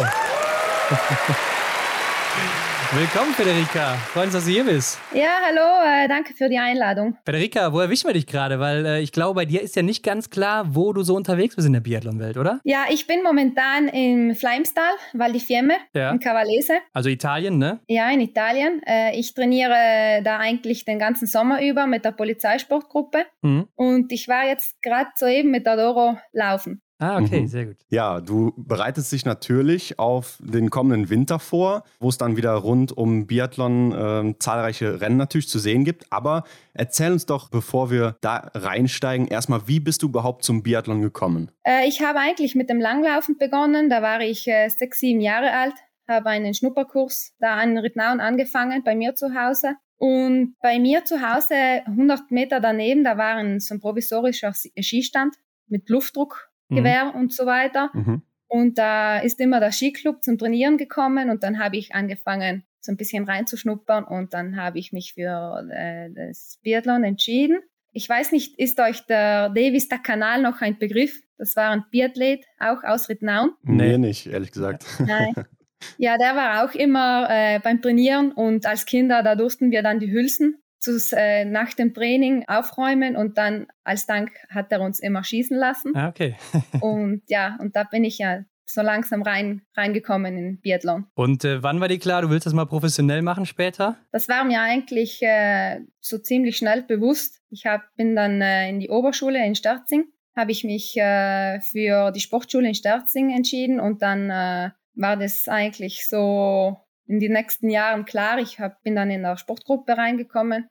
Willkommen, Federica. Freuen uns, dass du hier bist. Ja, hallo, äh, danke für die Einladung. Federica, wo erwischen wir dich gerade? Weil äh, ich glaube, bei dir ist ja nicht ganz klar, wo du so unterwegs bist in der Biathlon-Welt, oder? Ja, ich bin momentan im Fleimstal, Val di Fiemme, ja. in Cavallese. Also Italien, ne? Ja, in Italien. Äh, ich trainiere da eigentlich den ganzen Sommer über mit der Polizeisportgruppe. Mhm. Und ich war jetzt gerade soeben mit der Doro laufen. Ah, okay, mhm. sehr gut. Ja, du bereitest dich natürlich auf den kommenden Winter vor, wo es dann wieder rund um Biathlon äh, zahlreiche Rennen natürlich zu sehen gibt. Aber erzähl uns doch, bevor wir da reinsteigen, erstmal, wie bist du überhaupt zum Biathlon gekommen? Äh, ich habe eigentlich mit dem Langlaufen begonnen. Da war ich äh, sechs, sieben Jahre alt, habe einen Schnupperkurs da in Rittnauen angefangen, bei mir zu Hause. Und bei mir zu Hause, 100 Meter daneben, da war ein, so ein provisorischer Skistand mit Luftdruck. Gewehr mhm. und so weiter. Mhm. Und da ist immer der Skiclub zum Trainieren gekommen und dann habe ich angefangen, so ein bisschen reinzuschnuppern und dann habe ich mich für äh, das Biathlon entschieden. Ich weiß nicht, ist euch der Davis der Kanal noch ein Begriff? Das war ein Biathlet, auch aus Rittnaun. Nee, nicht, ehrlich gesagt. Nein. Ja, der war auch immer äh, beim Trainieren und als Kinder, da durften wir dann die Hülsen zu, äh, nach dem Training aufräumen und dann als Dank hat er uns immer schießen lassen. Ah, okay. und ja, und da bin ich ja so langsam rein, reingekommen in Biathlon. Und äh, wann war dir klar, du willst das mal professionell machen später? Das war mir eigentlich äh, so ziemlich schnell bewusst. Ich hab, bin dann äh, in die Oberschule in Sterzing, habe ich mich äh, für die Sportschule in Sterzing entschieden und dann äh, war das eigentlich so in den nächsten Jahren klar. Ich hab, bin dann in der Sportgruppe reingekommen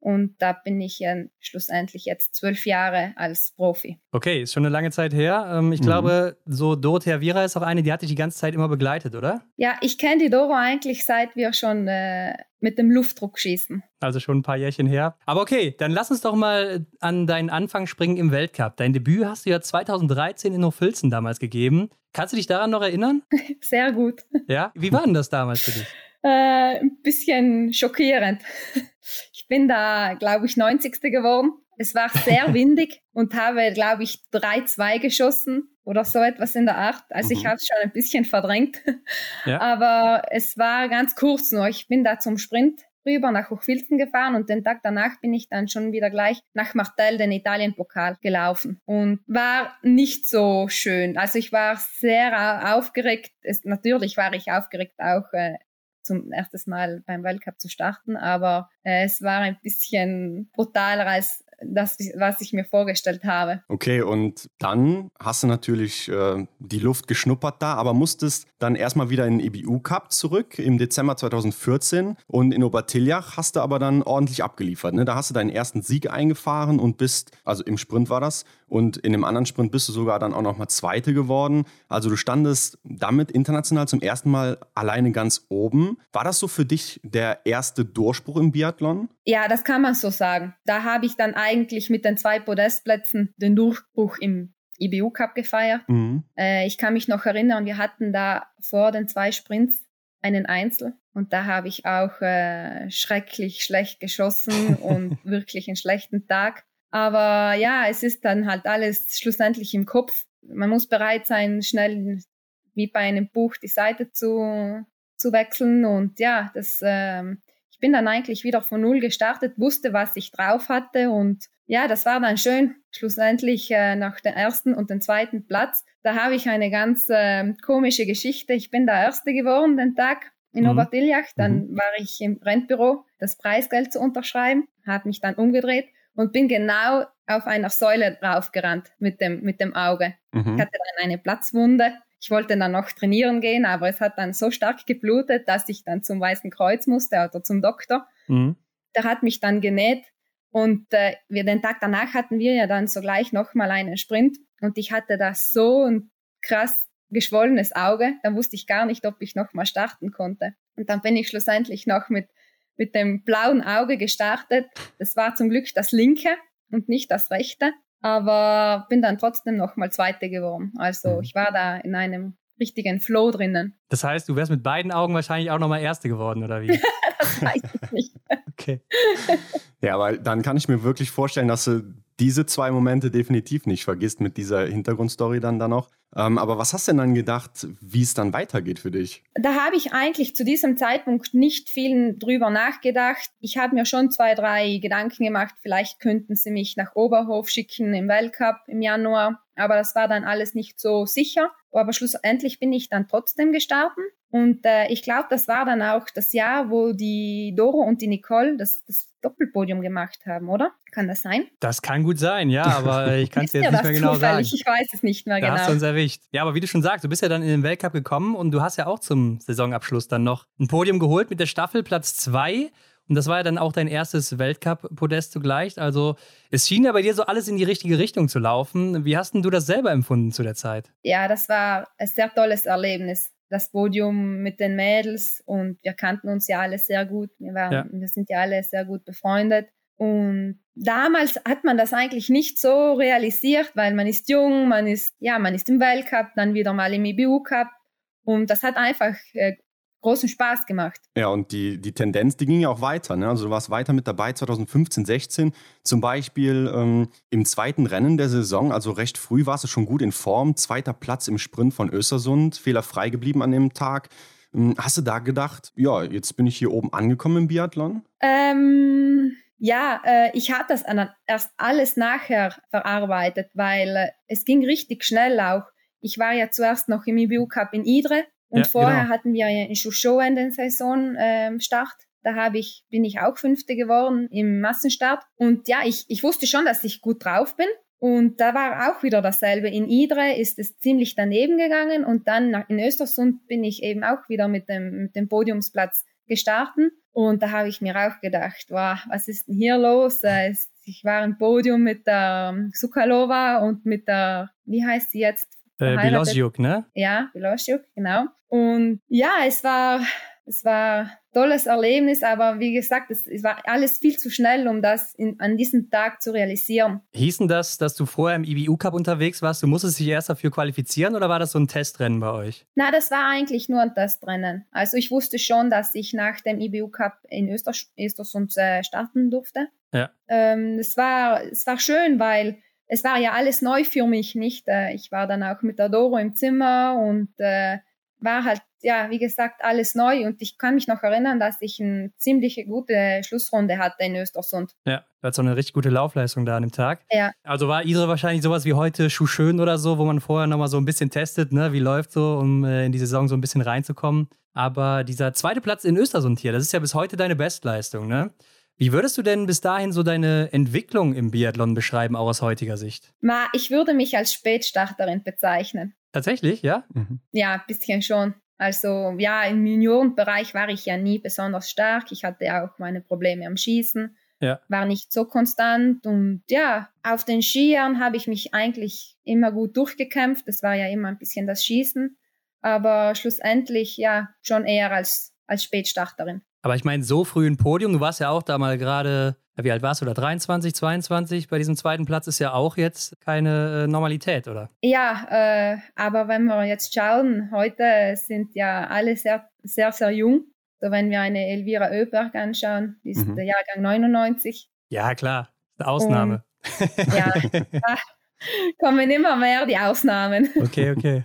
und da bin ich ja schlussendlich jetzt zwölf Jahre als Profi. Okay, ist schon eine lange Zeit her. Ähm, ich mhm. glaube, so Dorothea Vira ist auch eine, die hat dich die ganze Zeit immer begleitet, oder? Ja, ich kenne die Doro eigentlich seit wir schon äh, mit dem Luftdruck schießen. Also schon ein paar Jährchen her. Aber okay, dann lass uns doch mal an deinen Anfang springen im Weltcup. Dein Debüt hast du ja 2013 in Hochfilzen damals gegeben. Kannst du dich daran noch erinnern? Sehr gut. Ja? Wie war denn das damals für dich? Äh, ein bisschen schockierend. Ich bin da, glaube ich, 90. geworden. Es war sehr windig und habe, glaube ich, 3-2 geschossen oder so etwas in der Art. Also mhm. ich habe es schon ein bisschen verdrängt. Ja. Aber es war ganz kurz nur. Ich bin da zum Sprint rüber nach Hochfilzen gefahren und den Tag danach bin ich dann schon wieder gleich nach Martel den Italien-Pokal gelaufen und war nicht so schön. Also ich war sehr aufgeregt. Es, natürlich war ich aufgeregt auch äh, zum ersten Mal beim Weltcup zu starten, aber äh, es war ein bisschen brutaler als das, was ich mir vorgestellt habe. Okay, und dann hast du natürlich äh, die Luft geschnuppert da, aber musstest dann erstmal wieder in den EBU Cup zurück im Dezember 2014 und in Obertiljach hast du aber dann ordentlich abgeliefert. Ne? Da hast du deinen ersten Sieg eingefahren und bist, also im Sprint war das, und in dem anderen Sprint bist du sogar dann auch nochmal Zweite geworden. Also du standest damit international zum ersten Mal alleine ganz oben. War das so für dich der erste Durchbruch im Biathlon? Ja, das kann man so sagen. Da habe ich dann eigentlich mit den zwei Podestplätzen den Durchbruch im IBU Cup gefeiert. Mhm. Äh, ich kann mich noch erinnern, wir hatten da vor den zwei Sprints einen Einzel Und da habe ich auch äh, schrecklich schlecht geschossen und wirklich einen schlechten Tag. Aber ja, es ist dann halt alles schlussendlich im Kopf. Man muss bereit sein, schnell wie bei einem Buch die Seite zu, zu wechseln. Und ja, das, ähm, ich bin dann eigentlich wieder von Null gestartet, wusste, was ich drauf hatte und ja, das war dann schön. Schlussendlich äh, nach dem ersten und dem zweiten Platz. Da habe ich eine ganz äh, komische Geschichte. Ich bin der Erste geworden den Tag in mhm. Obertiljach. Dann mhm. war ich im Rentbüro, das Preisgeld zu unterschreiben, habe mich dann umgedreht und bin genau auf einer Säule draufgerannt mit dem, mit dem Auge. Mhm. Ich hatte dann eine Platzwunde. Ich wollte dann noch trainieren gehen, aber es hat dann so stark geblutet, dass ich dann zum Weißen Kreuz musste oder zum Doktor. Mhm. Der hat mich dann genäht und äh, wir den Tag danach hatten wir ja dann sogleich nochmal einen Sprint und ich hatte da so ein krass geschwollenes Auge, dann wusste ich gar nicht, ob ich nochmal starten konnte. Und dann bin ich schlussendlich noch mit, mit dem blauen Auge gestartet. Das war zum Glück das linke und nicht das rechte, aber bin dann trotzdem nochmal Zweite geworden. Also mhm. ich war da in einem richtigen Flow drinnen. Das heißt, du wärst mit beiden Augen wahrscheinlich auch nochmal Erste geworden, oder wie? das weiß ich nicht. okay. Ja, aber dann kann ich mir wirklich vorstellen, dass du diese zwei Momente definitiv nicht vergisst mit dieser Hintergrundstory dann da noch. Ähm, aber was hast du denn dann gedacht, wie es dann weitergeht für dich? Da habe ich eigentlich zu diesem Zeitpunkt nicht viel drüber nachgedacht. Ich habe mir schon zwei, drei Gedanken gemacht, vielleicht könnten sie mich nach Oberhof schicken im Weltcup im Januar. Aber das war dann alles nicht so sicher. Aber schlussendlich bin ich dann trotzdem gestartet. Und äh, ich glaube, das war dann auch das Jahr, wo die Doro und die Nicole das, das Doppelpodium gemacht haben, oder? Kann das sein? Das kann gut sein, ja, aber ich kann es dir jetzt nicht mehr genau sagen. Ich weiß es nicht mehr da genau. Hast du uns erwischt. Ja, aber wie du schon sagst, du bist ja dann in den Weltcup gekommen und du hast ja auch zum Saisonabschluss dann noch ein Podium geholt mit der Staffel Platz 2. Und das war ja dann auch dein erstes Weltcup-Podest zugleich. Also es schien ja bei dir so alles in die richtige Richtung zu laufen. Wie hast denn du das selber empfunden zu der Zeit? Ja, das war ein sehr tolles Erlebnis das Podium mit den Mädels und wir kannten uns ja alle sehr gut. Wir, waren, ja. wir sind ja alle sehr gut befreundet. Und damals hat man das eigentlich nicht so realisiert, weil man ist jung, man ist, ja, man ist im Weltcup, dann wieder mal im IBU Cup. Und das hat einfach äh, großen Spaß gemacht. Ja, und die, die Tendenz, die ging ja auch weiter. Ne? Also du warst weiter mit dabei 2015, 16. Zum Beispiel ähm, im zweiten Rennen der Saison, also recht früh warst du schon gut in Form. Zweiter Platz im Sprint von Östersund, fehlerfrei geblieben an dem Tag. Ähm, hast du da gedacht, ja, jetzt bin ich hier oben angekommen im Biathlon? Ähm, ja, äh, ich habe das erst alles nachher verarbeitet, weil äh, es ging richtig schnell auch. Ich war ja zuerst noch im IBU Cup in Idre und ja, vorher genau. hatten wir in Chouchot in den Saisonstart. Ähm, da habe ich, bin ich auch Fünfte geworden im Massenstart. Und ja, ich, ich wusste schon, dass ich gut drauf bin. Und da war auch wieder dasselbe. In Idre ist es ziemlich daneben gegangen und dann in Östersund bin ich eben auch wieder mit dem, mit dem Podiumsplatz gestartet. Und da habe ich mir auch gedacht, wow, was ist denn hier los? Ich war im Podium mit der Sukalova und mit der, wie heißt sie jetzt? Äh, Bilosjuk, ne? Ja, Bilosjuk, genau. Und ja, es war, es war ein tolles Erlebnis, aber wie gesagt, es, es war alles viel zu schnell, um das in, an diesem Tag zu realisieren. Hießen das, dass du vorher im IBU Cup unterwegs warst? Du musstest dich erst dafür qualifizieren oder war das so ein Testrennen bei euch? Na, das war eigentlich nur ein Testrennen. Also ich wusste schon, dass ich nach dem IBU Cup in Öster, Östersund äh, starten durfte. Ja. Ähm, es, war, es war schön, weil es war ja alles neu für mich, nicht? Äh, ich war dann auch mit der Doro im Zimmer und äh, war halt, ja, wie gesagt, alles neu. Und ich kann mich noch erinnern, dass ich eine ziemlich gute Schlussrunde hatte in Östersund. Ja, du hattest so eine richtig gute Laufleistung da an dem Tag. Ja. Also war Isre wahrscheinlich sowas wie heute Schuhschön oder so, wo man vorher nochmal so ein bisschen testet, ne, wie läuft so, um äh, in die Saison so ein bisschen reinzukommen. Aber dieser zweite Platz in Östersund hier, das ist ja bis heute deine Bestleistung, ne? Wie würdest du denn bis dahin so deine Entwicklung im Biathlon beschreiben, auch aus heutiger Sicht? Ma, ich würde mich als Spätstarterin bezeichnen. Tatsächlich, ja? Mhm. Ja, ein bisschen schon. Also ja, im Juniorenbereich war ich ja nie besonders stark. Ich hatte auch meine Probleme am Schießen. Ja. War nicht so konstant und ja, auf den Skiern habe ich mich eigentlich immer gut durchgekämpft. Das war ja immer ein bisschen das Schießen, aber schlussendlich ja schon eher als, als Spätstarterin. Aber ich meine, so früh ein Podium, du warst ja auch da mal gerade, wie alt warst du da? 23, 22 bei diesem zweiten Platz ist ja auch jetzt keine äh, Normalität, oder? Ja, äh, aber wenn wir jetzt schauen, heute sind ja alle sehr, sehr, sehr jung. So, wenn wir eine Elvira Oeberg anschauen, die ist mhm. der Jahrgang 99. Ja, klar. Eine Ausnahme. Und, ja, kommen immer mehr die Ausnahmen. Okay, okay.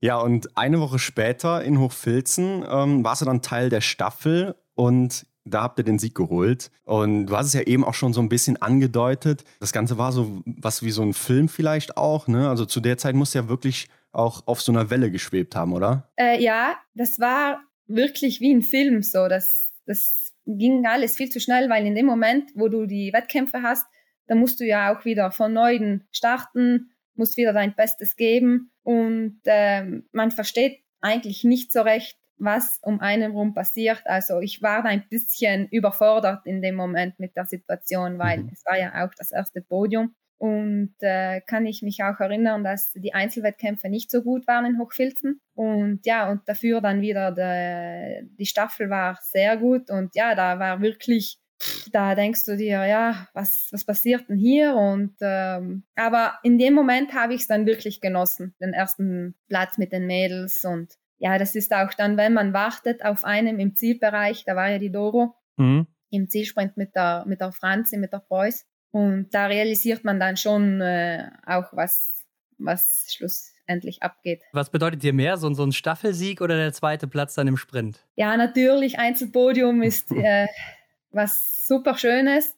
Ja, und eine Woche später in Hochfilzen ähm, warst du dann Teil der Staffel und da habt ihr den Sieg geholt. Und du hast es ja eben auch schon so ein bisschen angedeutet. Das Ganze war so was wie so ein Film vielleicht auch. Ne? Also zu der Zeit musst du ja wirklich auch auf so einer Welle geschwebt haben, oder? Äh, ja, das war wirklich wie ein Film so. Das, das ging alles viel zu schnell, weil in dem Moment, wo du die Wettkämpfe hast, da musst du ja auch wieder von Neuem starten, musst wieder dein Bestes geben und ähm, man versteht eigentlich nicht so recht, was um einen rum passiert. Also ich war ein bisschen überfordert in dem Moment mit der Situation, weil mhm. es war ja auch das erste Podium. Und äh, kann ich mich auch erinnern, dass die Einzelwettkämpfe nicht so gut waren in Hochfilzen. Und ja, und dafür dann wieder de, die Staffel war sehr gut. Und ja, da war wirklich, da denkst du dir, ja, was, was passiert denn hier? Und ähm, aber in dem Moment habe ich es dann wirklich genossen, den ersten Platz mit den Mädels. Und ja, das ist auch dann, wenn man wartet auf einem im Zielbereich, da war ja die Doro mhm. im Zielsprint mit der, mit der Franzi, mit der Preuß. Und da realisiert man dann schon äh, auch, was, was schlussendlich abgeht. Was bedeutet dir mehr, so, so ein Staffelsieg oder der zweite Platz dann im Sprint? Ja, natürlich, Einzelpodium ist äh, was super Schönes.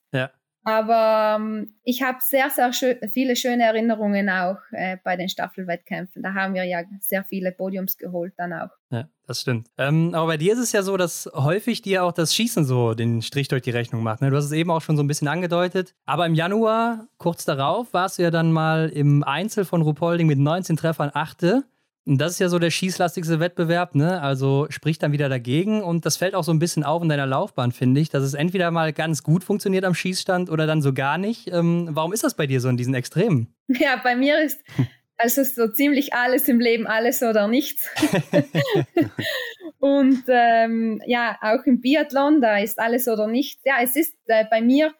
Aber ähm, ich habe sehr, sehr schö viele schöne Erinnerungen auch äh, bei den Staffelwettkämpfen. Da haben wir ja sehr viele Podiums geholt dann auch. Ja, das stimmt. Ähm, aber bei dir ist es ja so, dass häufig dir auch das Schießen so den Strich durch die Rechnung macht. Ne? Du hast es eben auch schon so ein bisschen angedeutet. Aber im Januar, kurz darauf, warst du ja dann mal im Einzel von Rupolding mit 19 Treffern Achte. Und das ist ja so der schießlastigste Wettbewerb, ne? Also spricht dann wieder dagegen. Und das fällt auch so ein bisschen auf in deiner Laufbahn, finde ich, dass es entweder mal ganz gut funktioniert am Schießstand oder dann so gar nicht. Ähm, warum ist das bei dir so in diesen Extremen? Ja, bei mir ist also so ziemlich alles im Leben alles oder nichts. und ähm, ja, auch im Biathlon, da ist alles oder nichts. Ja, es ist äh, bei mir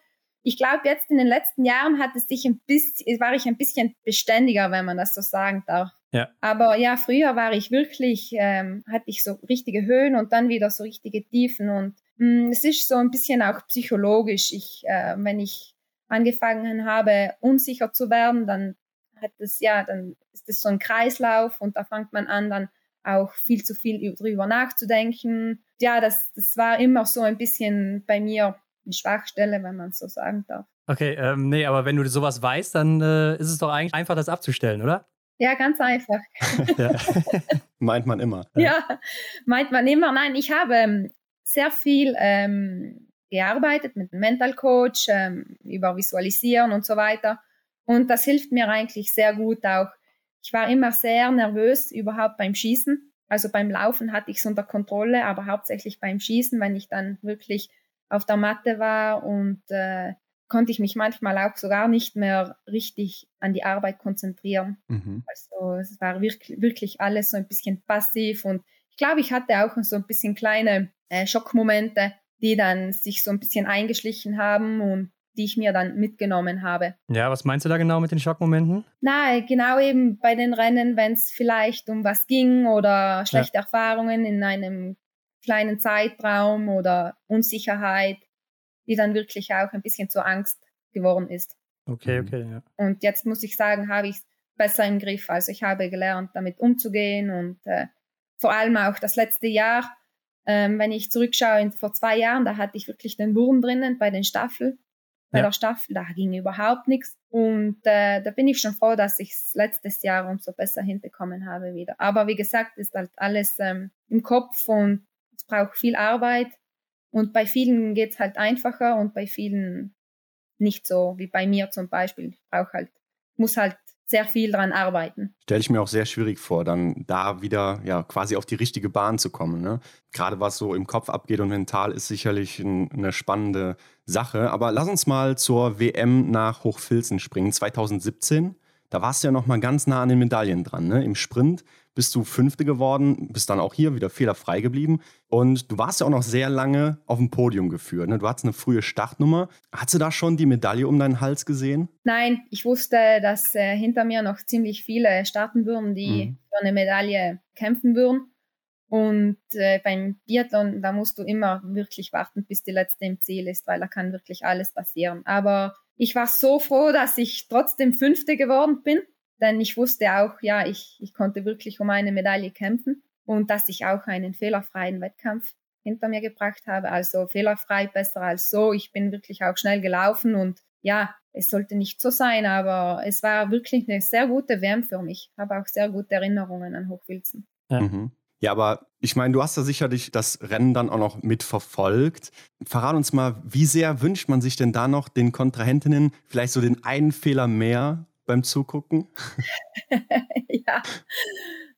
ich glaube, jetzt in den letzten Jahren hat es sich ein bisschen, war ich ein bisschen beständiger, wenn man das so sagen darf. Ja. Aber ja, früher war ich wirklich, ähm, hatte ich so richtige Höhen und dann wieder so richtige Tiefen und mh, mm, es ist so ein bisschen auch psychologisch. Ich, äh, wenn ich angefangen habe, unsicher zu werden, dann hat es ja, dann ist es so ein Kreislauf und da fängt man an, dann auch viel zu viel drüber nachzudenken. Ja, das, das war immer so ein bisschen bei mir eine Schwachstelle, wenn man so sagen darf. Okay, ähm, nee, aber wenn du sowas weißt, dann äh, ist es doch eigentlich einfach, das abzustellen, oder? Ja, ganz einfach. meint man immer. Ja, meint man immer. Nein, ich habe ähm, sehr viel ähm, gearbeitet mit einem Mental Coach ähm, über Visualisieren und so weiter. Und das hilft mir eigentlich sehr gut auch. Ich war immer sehr nervös überhaupt beim Schießen. Also beim Laufen hatte ich es unter Kontrolle, aber hauptsächlich beim Schießen, wenn ich dann wirklich auf der Matte war und äh, konnte ich mich manchmal auch sogar nicht mehr richtig an die Arbeit konzentrieren. Mhm. Also es war wirklich, wirklich alles so ein bisschen passiv und ich glaube, ich hatte auch so ein bisschen kleine äh, Schockmomente, die dann sich so ein bisschen eingeschlichen haben und die ich mir dann mitgenommen habe. Ja, was meinst du da genau mit den Schockmomenten? Na, genau eben bei den Rennen, wenn es vielleicht um was ging oder schlechte ja. Erfahrungen in einem kleinen Zeitraum oder Unsicherheit, die dann wirklich auch ein bisschen zur Angst geworden ist. Okay, mhm. okay, ja. Und jetzt muss ich sagen, habe ich es besser im Griff. Also ich habe gelernt, damit umzugehen und äh, vor allem auch das letzte Jahr, ähm, wenn ich zurückschaue, vor zwei Jahren, da hatte ich wirklich den Wurm drinnen bei den Staffel, bei ja. der Staffel, da ging überhaupt nichts. Und äh, da bin ich schon froh, dass ich es letztes Jahr umso besser hinbekommen habe wieder. Aber wie gesagt, ist halt alles ähm, im Kopf und es braucht viel Arbeit. Und bei vielen geht es halt einfacher und bei vielen nicht so wie bei mir zum Beispiel. Ich brauche halt, muss halt sehr viel dran arbeiten. Stelle ich mir auch sehr schwierig vor, dann da wieder ja quasi auf die richtige Bahn zu kommen. Ne? Gerade was so im Kopf abgeht und mental ist sicherlich ein, eine spannende Sache. Aber lass uns mal zur WM nach Hochfilzen springen. 2017, da warst du ja noch mal ganz nah an den Medaillen dran. Ne? Im Sprint bist du Fünfte geworden, bist dann auch hier wieder fehlerfrei geblieben. Und du warst ja auch noch sehr lange auf dem Podium geführt. Ne? Du hattest eine frühe Startnummer. Hast du da schon die Medaille um deinen Hals gesehen? Nein, ich wusste, dass äh, hinter mir noch ziemlich viele starten würden, die mhm. für eine Medaille kämpfen würden. Und äh, beim Biathlon, da musst du immer wirklich warten, bis die letzte im Ziel ist, weil da kann wirklich alles passieren. Aber ich war so froh, dass ich trotzdem Fünfte geworden bin, denn ich wusste auch, ja, ich, ich konnte wirklich um eine Medaille kämpfen und dass ich auch einen fehlerfreien Wettkampf hinter mir gebracht habe. Also fehlerfrei besser als so. Ich bin wirklich auch schnell gelaufen und ja, es sollte nicht so sein, aber es war wirklich eine sehr gute WM für mich. Ich habe auch sehr gute Erinnerungen an Hochwilzen. Ja. Mhm. Ja, aber ich meine, du hast ja sicherlich das Rennen dann auch noch mitverfolgt. Verrat uns mal, wie sehr wünscht man sich denn da noch den Kontrahentinnen vielleicht so den einen Fehler mehr beim Zugucken? ja,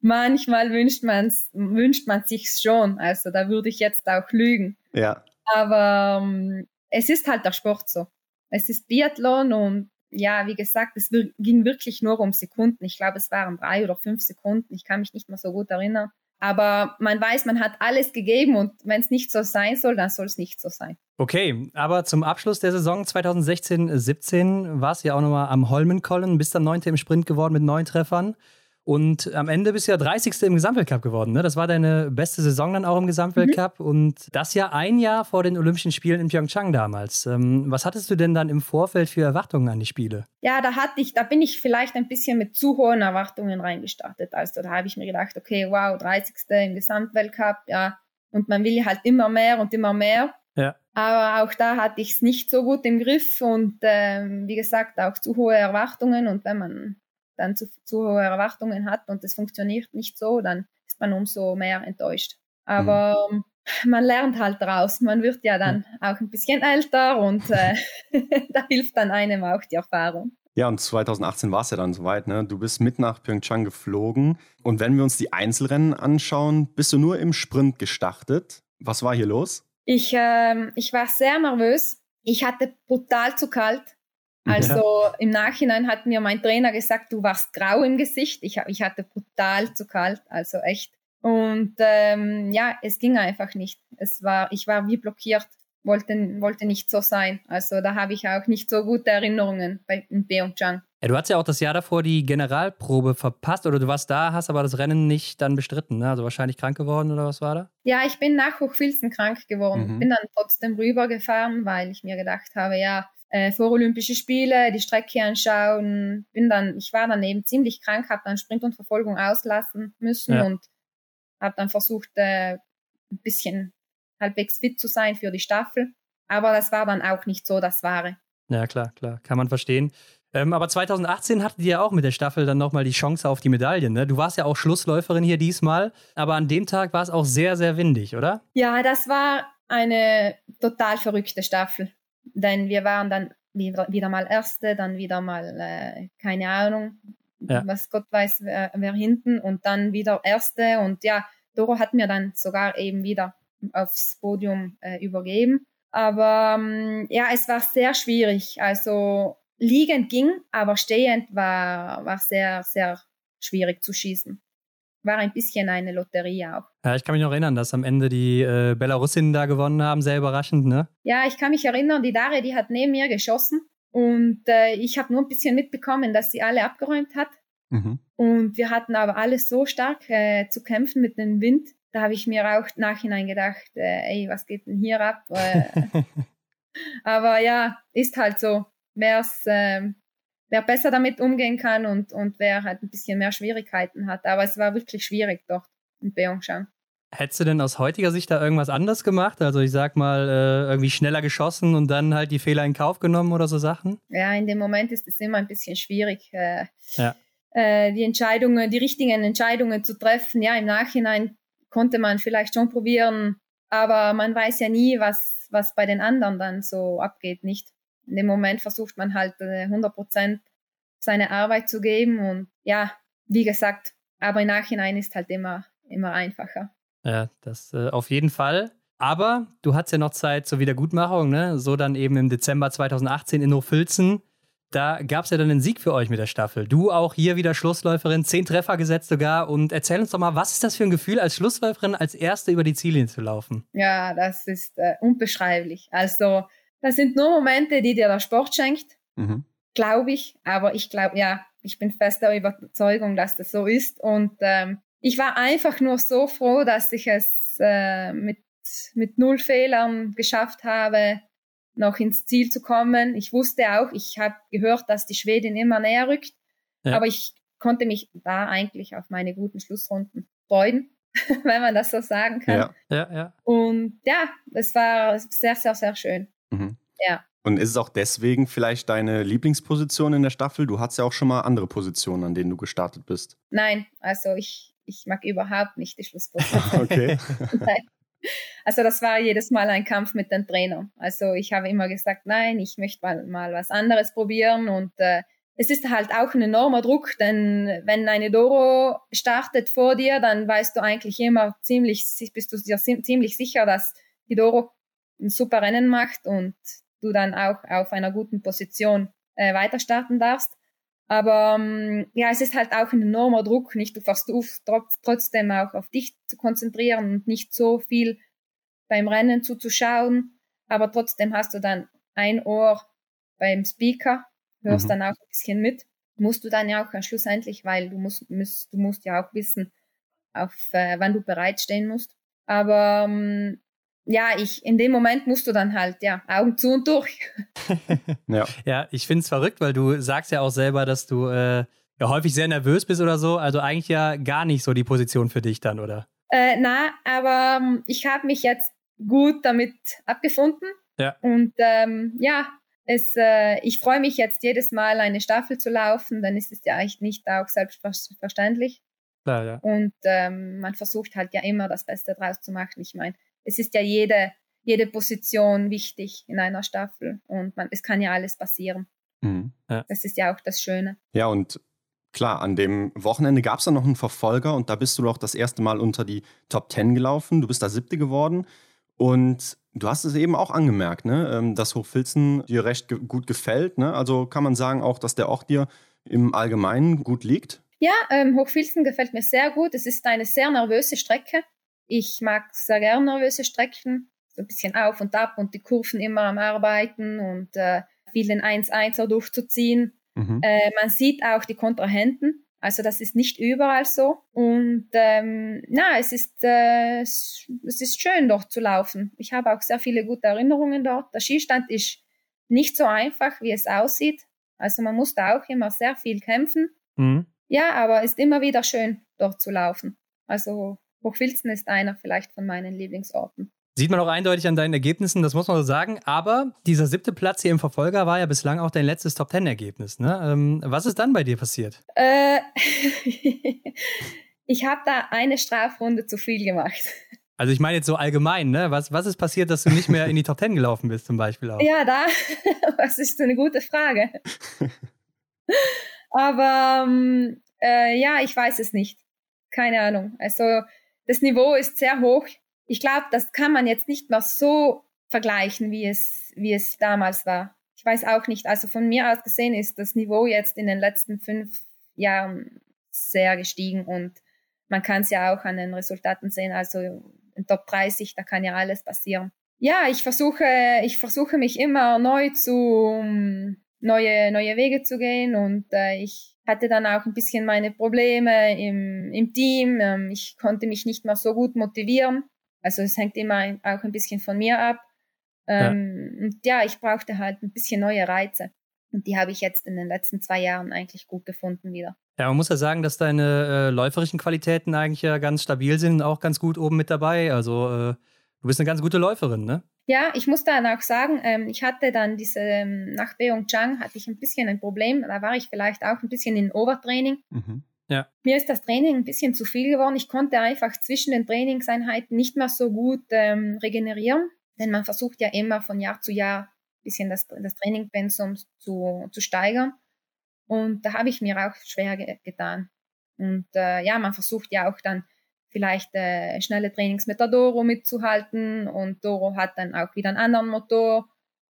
manchmal wünscht man wünscht man sich schon. Also da würde ich jetzt auch lügen. Ja. Aber ähm, es ist halt der Sport so. Es ist Biathlon und ja, wie gesagt, es ging wirklich nur um Sekunden. Ich glaube, es waren drei oder fünf Sekunden. Ich kann mich nicht mehr so gut erinnern. Aber man weiß, man hat alles gegeben und wenn es nicht so sein soll, dann soll es nicht so sein. Okay, aber zum Abschluss der Saison 2016-17 war es ja auch nochmal am Holmenkollen, bis dann Neunte im Sprint geworden mit neun Treffern. Und am Ende bist du ja 30. im Gesamtweltcup geworden. Ne? Das war deine beste Saison dann auch im Gesamtweltcup. Mhm. Und das ja ein Jahr vor den Olympischen Spielen in Pyeongchang damals. Ähm, was hattest du denn dann im Vorfeld für Erwartungen an die Spiele? Ja, da hatte ich, da bin ich vielleicht ein bisschen mit zu hohen Erwartungen reingestartet. Also da habe ich mir gedacht, okay, wow, 30. im Gesamtweltcup, ja. Und man will halt immer mehr und immer mehr. Ja. Aber auch da hatte ich es nicht so gut im Griff und ähm, wie gesagt auch zu hohe Erwartungen. Und wenn man dann zu, zu hohe Erwartungen hat und es funktioniert nicht so, dann ist man umso mehr enttäuscht. Aber mhm. man lernt halt daraus. Man wird ja dann auch ein bisschen älter und äh, da hilft dann einem auch die Erfahrung. Ja, und 2018 war es ja dann soweit. Ne? Du bist mit nach Pyeongchang geflogen. Und wenn wir uns die Einzelrennen anschauen, bist du nur im Sprint gestartet. Was war hier los? Ich, äh, ich war sehr nervös. Ich hatte brutal zu kalt. Also ja. im Nachhinein hat mir mein Trainer gesagt, du warst grau im Gesicht. Ich, ich hatte brutal zu kalt, also echt. Und ähm, ja, es ging einfach nicht. Es war, ich war wie blockiert, wollte, wollte nicht so sein. Also da habe ich auch nicht so gute Erinnerungen bei Pyeongchang. Ja, du hast ja auch das Jahr davor die Generalprobe verpasst oder du warst da, hast aber das Rennen nicht dann bestritten, ne? Also wahrscheinlich krank geworden oder was war da? Ja, ich bin nach Hochfilzen krank geworden. Mhm. Bin dann trotzdem rübergefahren, weil ich mir gedacht habe, ja, äh, Olympische Spiele, die Strecke anschauen. Bin dann, ich war dann eben ziemlich krank, habe dann Sprint und Verfolgung auslassen müssen ja. und habe dann versucht, äh, ein bisschen halbwegs fit zu sein für die Staffel. Aber das war dann auch nicht so das Wahre. Ja, klar, klar, kann man verstehen. Ähm, aber 2018 hattet ihr ja auch mit der Staffel dann nochmal die Chance auf die Medaillen. Ne? Du warst ja auch Schlussläuferin hier diesmal, aber an dem Tag war es auch sehr, sehr windig, oder? Ja, das war eine total verrückte Staffel denn wir waren dann wieder, wieder mal Erste, dann wieder mal, äh, keine Ahnung, ja. was Gott weiß, wer, wer, hinten und dann wieder Erste und ja, Doro hat mir dann sogar eben wieder aufs Podium äh, übergeben. Aber ähm, ja, es war sehr schwierig. Also liegend ging, aber stehend war, war sehr, sehr schwierig zu schießen war ein bisschen eine Lotterie auch. Ja, ich kann mich noch erinnern, dass am Ende die äh, Belarusinnen da gewonnen haben, sehr überraschend, ne? Ja, ich kann mich erinnern, die Dare, die hat neben mir geschossen und äh, ich habe nur ein bisschen mitbekommen, dass sie alle abgeräumt hat. Mhm. Und wir hatten aber alles so stark äh, zu kämpfen mit dem Wind. Da habe ich mir auch nachhinein gedacht, äh, ey, was geht denn hier ab? Äh, aber ja, ist halt so. Wer es ähm, wer besser damit umgehen kann und, und wer halt ein bisschen mehr Schwierigkeiten hat. Aber es war wirklich schwierig dort in Pyeongchang. Hättest du denn aus heutiger Sicht da irgendwas anders gemacht? Also ich sag mal, äh, irgendwie schneller geschossen und dann halt die Fehler in Kauf genommen oder so Sachen? Ja, in dem Moment ist es immer ein bisschen schwierig, äh, ja. äh, die Entscheidungen, die richtigen Entscheidungen zu treffen. Ja, im Nachhinein konnte man vielleicht schon probieren, aber man weiß ja nie, was, was bei den anderen dann so abgeht, nicht? In dem Moment versucht man halt 100 äh, Prozent seine Arbeit zu geben und ja, wie gesagt, aber im Nachhinein ist halt immer, immer einfacher. Ja, das äh, auf jeden Fall. Aber du hast ja noch Zeit zur Wiedergutmachung, ne? So dann eben im Dezember 2018 in Hochfilzen. Da gab es ja dann einen Sieg für euch mit der Staffel. Du auch hier wieder Schlussläuferin, zehn Treffer gesetzt sogar. Und erzähl uns doch mal, was ist das für ein Gefühl, als Schlussläuferin als Erste über die Ziellinie zu laufen? Ja, das ist äh, unbeschreiblich. Also das sind nur Momente, die dir der Sport schenkt, mhm. glaube ich. Aber ich glaube, ja, ich bin fest der Überzeugung, dass das so ist. Und ähm, ich war einfach nur so froh, dass ich es äh, mit, mit null Fehlern geschafft habe, noch ins Ziel zu kommen. Ich wusste auch, ich habe gehört, dass die Schwedin immer näher rückt, ja. aber ich konnte mich da eigentlich auf meine guten Schlussrunden freuen, wenn man das so sagen kann. Ja. Ja, ja. Und ja, es war sehr, sehr, sehr schön. Mhm. Ja. Und ist es auch deswegen vielleicht deine Lieblingsposition in der Staffel? Du hattest ja auch schon mal andere Positionen, an denen du gestartet bist. Nein, also ich, ich mag überhaupt nicht die Schlussposition. okay. Nein. Also das war jedes Mal ein Kampf mit dem Trainer. Also ich habe immer gesagt, nein, ich möchte mal, mal was anderes probieren und äh, es ist halt auch ein enormer Druck, denn wenn eine Doro startet vor dir, dann weißt du eigentlich immer ziemlich, bist du dir ziemlich sicher, dass die Doro ein super Rennen macht und du dann auch auf einer guten Position äh, weiter starten darfst. Aber ähm, ja, es ist halt auch ein enormer Druck, nicht? Du versuchst trotzdem auch auf dich zu konzentrieren und nicht so viel beim Rennen zuzuschauen. Aber trotzdem hast du dann ein Ohr beim Speaker, hörst mhm. dann auch ein bisschen mit. Musst du dann ja auch schlussendlich, weil du musst, musst du musst ja auch wissen, auf äh, wann du bereitstehen musst. Aber ähm, ja, ich, in dem Moment musst du dann halt, ja, Augen zu und durch. ja. ja, ich finde es verrückt, weil du sagst ja auch selber, dass du äh, ja häufig sehr nervös bist oder so. Also eigentlich ja gar nicht so die Position für dich dann, oder? Äh, na, aber ähm, ich habe mich jetzt gut damit abgefunden. Ja. Und ähm, ja, es, äh, ich freue mich jetzt jedes Mal eine Staffel zu laufen, dann ist es ja eigentlich nicht auch selbstverständlich. Klar, ja. Und ähm, man versucht halt ja immer das Beste draus zu machen. Ich meine, es ist ja jede, jede Position wichtig in einer Staffel und man, es kann ja alles passieren. Mhm. Ja. Das ist ja auch das Schöne. Ja, und klar, an dem Wochenende gab es dann noch einen Verfolger und da bist du doch das erste Mal unter die Top Ten gelaufen. Du bist da siebte geworden und du hast es eben auch angemerkt, ne? Ähm, dass Hochfilzen dir recht ge gut gefällt. Ne? Also kann man sagen auch, dass der Ort dir im Allgemeinen gut liegt? Ja, ähm, Hochfilzen gefällt mir sehr gut. Es ist eine sehr nervöse Strecke. Ich mag sehr gerne nervöse Strecken, so ein bisschen auf und ab und die Kurven immer am Arbeiten und äh, viel den 1-1er durchzuziehen. Mhm. Äh, man sieht auch die Kontrahenten, also das ist nicht überall so. Und ähm, na, es ist, äh, es ist schön dort zu laufen. Ich habe auch sehr viele gute Erinnerungen dort. Der Skistand ist nicht so einfach, wie es aussieht. Also man muss da auch immer sehr viel kämpfen. Mhm. Ja, aber es ist immer wieder schön, dort zu laufen. Also Hochfilzen ist einer vielleicht von meinen Lieblingsorten. Sieht man auch eindeutig an deinen Ergebnissen, das muss man so sagen. Aber dieser siebte Platz hier im Verfolger war ja bislang auch dein letztes Top-Ten-Ergebnis. Ne? Ähm, was ist dann bei dir passiert? Äh, ich habe da eine Strafrunde zu viel gemacht. Also ich meine jetzt so allgemein, ne? Was, was ist passiert, dass du nicht mehr in die Top Ten gelaufen bist zum Beispiel auch? Ja, da, das ist eine gute Frage. Aber ähm, äh, ja, ich weiß es nicht. Keine Ahnung. Also das Niveau ist sehr hoch. Ich glaube, das kann man jetzt nicht mehr so vergleichen, wie es, wie es damals war. Ich weiß auch nicht. Also von mir aus gesehen ist das Niveau jetzt in den letzten fünf Jahren sehr gestiegen und man kann es ja auch an den Resultaten sehen. Also in Top 30, da kann ja alles passieren. Ja, ich versuche, ich versuche mich immer neu zu neue, neue Wege zu gehen und äh, ich hatte dann auch ein bisschen meine Probleme im, im Team. Ähm, ich konnte mich nicht mehr so gut motivieren. Also es hängt immer auch ein bisschen von mir ab. Ähm, ja. Und ja, ich brauchte halt ein bisschen neue Reize. Und die habe ich jetzt in den letzten zwei Jahren eigentlich gut gefunden wieder. Ja, man muss ja sagen, dass deine äh, läuferischen Qualitäten eigentlich ja ganz stabil sind und auch ganz gut oben mit dabei. Also äh, du bist eine ganz gute Läuferin, ne? Ja, ich muss dann auch sagen, ähm, ich hatte dann diese, ähm, nach Beongchang hatte ich ein bisschen ein Problem. Da war ich vielleicht auch ein bisschen in Overtraining. Mhm. Ja. Mir ist das Training ein bisschen zu viel geworden. Ich konnte einfach zwischen den Trainingseinheiten nicht mehr so gut ähm, regenerieren, denn man versucht ja immer von Jahr zu Jahr ein bisschen das, das Trainingpensum zu, zu steigern. Und da habe ich mir auch schwer ge getan. Und äh, ja, man versucht ja auch dann vielleicht äh, schnelle Trainings mit der Doro mitzuhalten und Doro hat dann auch wieder einen anderen Motor,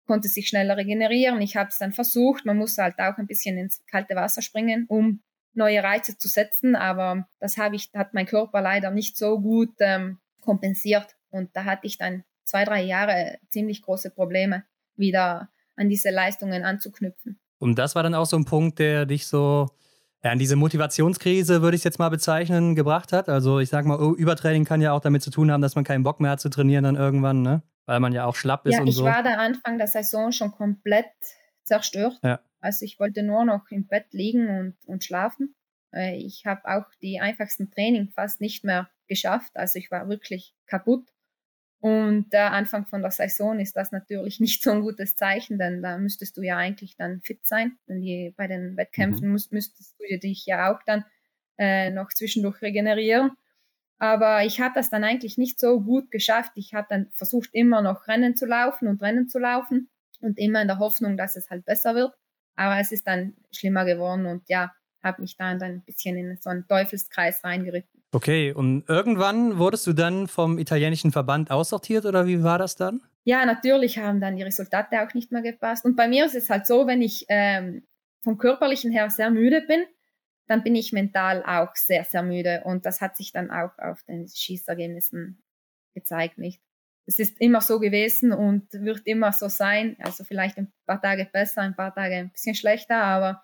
konnte sich schneller regenerieren. Ich habe es dann versucht, man muss halt auch ein bisschen ins kalte Wasser springen, um neue Reize zu setzen, aber das habe ich, hat mein Körper leider nicht so gut ähm, kompensiert und da hatte ich dann zwei, drei Jahre ziemlich große Probleme, wieder an diese Leistungen anzuknüpfen. Und das war dann auch so ein Punkt, der dich so Ja, und diese Motivationskrise würde ich es jetzt mal bezeichnen, gebracht hat. Also ich sag mal, Übertraining kann ja auch damit zu tun haben, dass man keinen Bock mehr hat zu trainieren dann irgendwann, ne? Weil man ja auch schlapp ist ja, und ich so. war da Anfang der Saison schon komplett zerstört. Ja. Also ich wollte nur noch im Bett liegen und, und schlafen. Äh, Ich habe auch die einfachsten Training fast nicht mehr geschafft. Also ich war wirklich kaputt. Und der Anfang von der Saison ist das natürlich nicht so ein gutes Zeichen, denn da müsstest du ja eigentlich dann fit sein. Denn die, bei den Wettkämpfen muss, müsstest du dich ja auch dann äh, noch zwischendurch regenerieren. Aber ich habe das dann eigentlich nicht so gut geschafft. Ich habe dann versucht, immer noch Rennen zu laufen und Rennen zu laufen und immer in der Hoffnung, dass es halt besser wird. Aber es ist dann schlimmer geworden und ja, habe mich dann, dann ein bisschen in so einen Teufelskreis reingeritten. Okay, und irgendwann wurdest du dann vom italienischen Verband aussortiert oder wie war das dann? Ja, natürlich haben dann die Resultate auch nicht mehr gepasst. Und bei mir ist es halt so, wenn ich ähm, vom körperlichen her sehr müde bin, dann bin ich mental auch sehr, sehr müde. Und das hat sich dann auch auf den Schießergebnissen gezeigt, nicht? Es ist immer so gewesen und wird immer so sein. Also vielleicht ein paar Tage besser, ein paar Tage ein bisschen schlechter, aber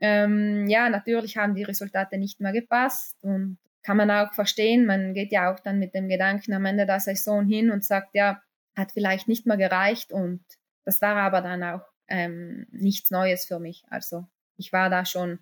ähm, ja, natürlich haben die Resultate nicht mehr gepasst und kann man auch verstehen. Man geht ja auch dann mit dem Gedanken am Ende der Saison hin und sagt, ja, hat vielleicht nicht mehr gereicht und das war aber dann auch ähm, nichts Neues für mich. Also ich war da schon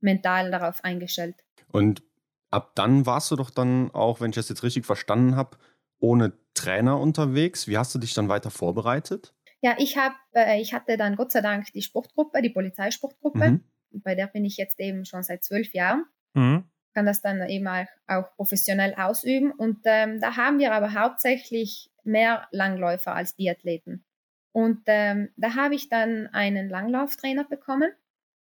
mental darauf eingestellt. Und ab dann warst du doch dann auch, wenn ich das jetzt richtig verstanden habe, ohne Trainer unterwegs. Wie hast du dich dann weiter vorbereitet? Ja, ich habe, äh, ich hatte dann Gott sei Dank die Sportgruppe, die Polizeisportgruppe. Mhm. Bei der bin ich jetzt eben schon seit zwölf Jahren. Mhm. Kann das dann eben auch, professionell ausüben. Und ähm, da haben wir aber hauptsächlich mehr Langläufer als Biathleten. Und ähm, da habe ich dann einen Langlauftrainer bekommen,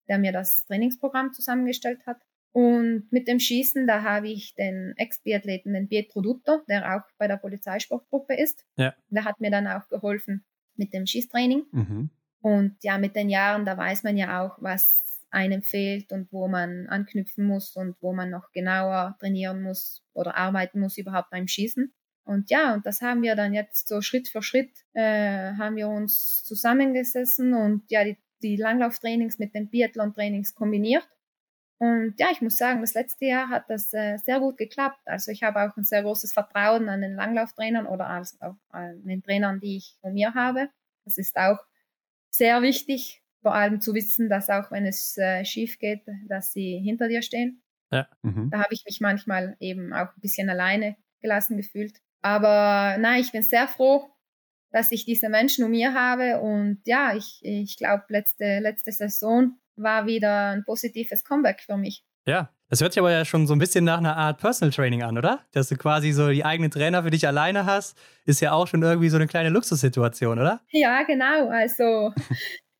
der mir das Trainingsprogramm zusammengestellt hat. Und mit dem Schießen, da habe ich den Ex-Biathleten, den Pietro Dutto, der auch bei der Polizeisportgruppe ist. Ja. Der hat mir dann auch geholfen mit dem Schießtraining. Mhm. Und ja, mit den Jahren, da weiß man ja auch, was einem fehlt und wo man anknüpfen muss und wo man noch genauer trainieren muss oder arbeiten muss überhaupt beim Schießen. Und ja, und das haben wir dann jetzt so Schritt für Schritt, äh, haben wir uns zusammengesessen und ja, die, die Langlauftrainings mit den Biathlon-Trainings kombiniert. Und ja, ich muss sagen, das letzte Jahr hat das äh, sehr gut geklappt. Also ich habe auch ein sehr großes Vertrauen an den Langlauftrainern oder als, auch an den Trainern, die ich von mir habe. Das ist auch sehr wichtig, vor allem zu wissen, dass auch wenn es äh, schief geht, dass sie hinter dir stehen. Ja. Mhm. Da habe ich mich manchmal eben auch ein bisschen alleine gelassen gefühlt. Aber nein, ich bin sehr froh, dass ich diese Menschen um mir habe. Und ja, ich, ich glaube, letzte, letzte Saison war wieder ein positives Comeback für mich. Ja, das hört sich aber ja schon so ein bisschen nach einer Art Personal Training an, oder? Dass du quasi so die eigenen Trainer für dich alleine hast, ist ja auch schon irgendwie so eine kleine Luxussituation, oder? Ja, genau. Also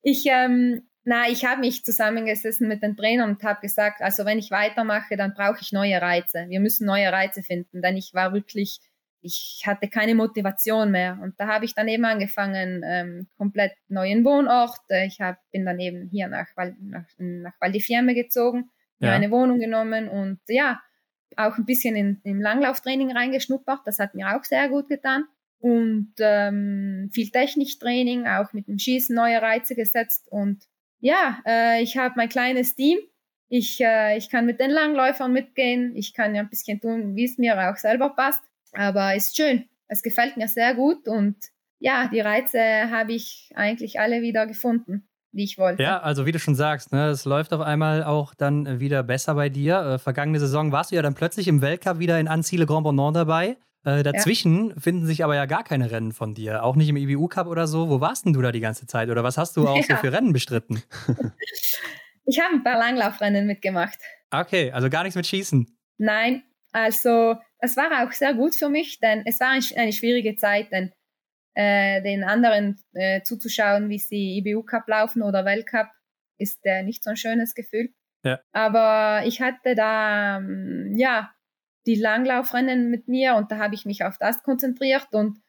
ich, ähm, na, ich habe mich zusammengesessen mit den Trainern und habe gesagt, also wenn ich weitermache, dann brauche ich neue Reize. Wir müssen neue Reize finden, denn ich war wirklich, ich hatte keine Motivation mehr. Und da habe ich dann eben angefangen, ähm, komplett neuen Wohnort. Äh, Ich hab, bin dann eben hier nach, Val, nach, nach Val di Fiemme gezogen, Ja. eine Wohnung genommen und ja, auch ein bisschen in, im Langlauftraining reingeschnuppert. Das hat mir auch sehr gut getan. Und ähm, viel Techniktraining, auch mit dem Schießen neue Reize gesetzt. Und ja, äh, ich habe mein kleines Team. Ich, äh, ich kann mit den Langläufern mitgehen. Ich kann ja ein bisschen tun, wie es mir auch selber passt. Aber ist schön. Es gefällt mir sehr gut. Und ja, die Reize habe ich eigentlich alle wieder gefunden, die ich wollte. Ja, also wie du schon sagst, ne, es läuft auf einmal auch dann wieder besser bei dir. Äh, vergangene Saison warst du ja dann plötzlich im Weltcup wieder in Anziele Grand Bonnant dabei. Äh, dazwischen finden sich aber ja gar keine Rennen von dir, auch nicht im IBU Cup oder so. Wo warst denn du da die ganze Zeit oder was hast du auch so Ja. für Rennen bestritten? Ich habe ein paar Langlaufrennen mitgemacht. Okay, also gar nichts mit Schießen. Nein, also das war auch sehr gut für mich, denn es war ein- eine schwierige Zeit, denn äh, den anderen äh, zuzuschauen, wie sie IBU Cup laufen oder Weltcup, ist äh, nicht so ein schönes Gefühl. Ja. Aber ich hatte da ja die Langlaufrennen mit mir und da habe ich mich auf das konzentriert und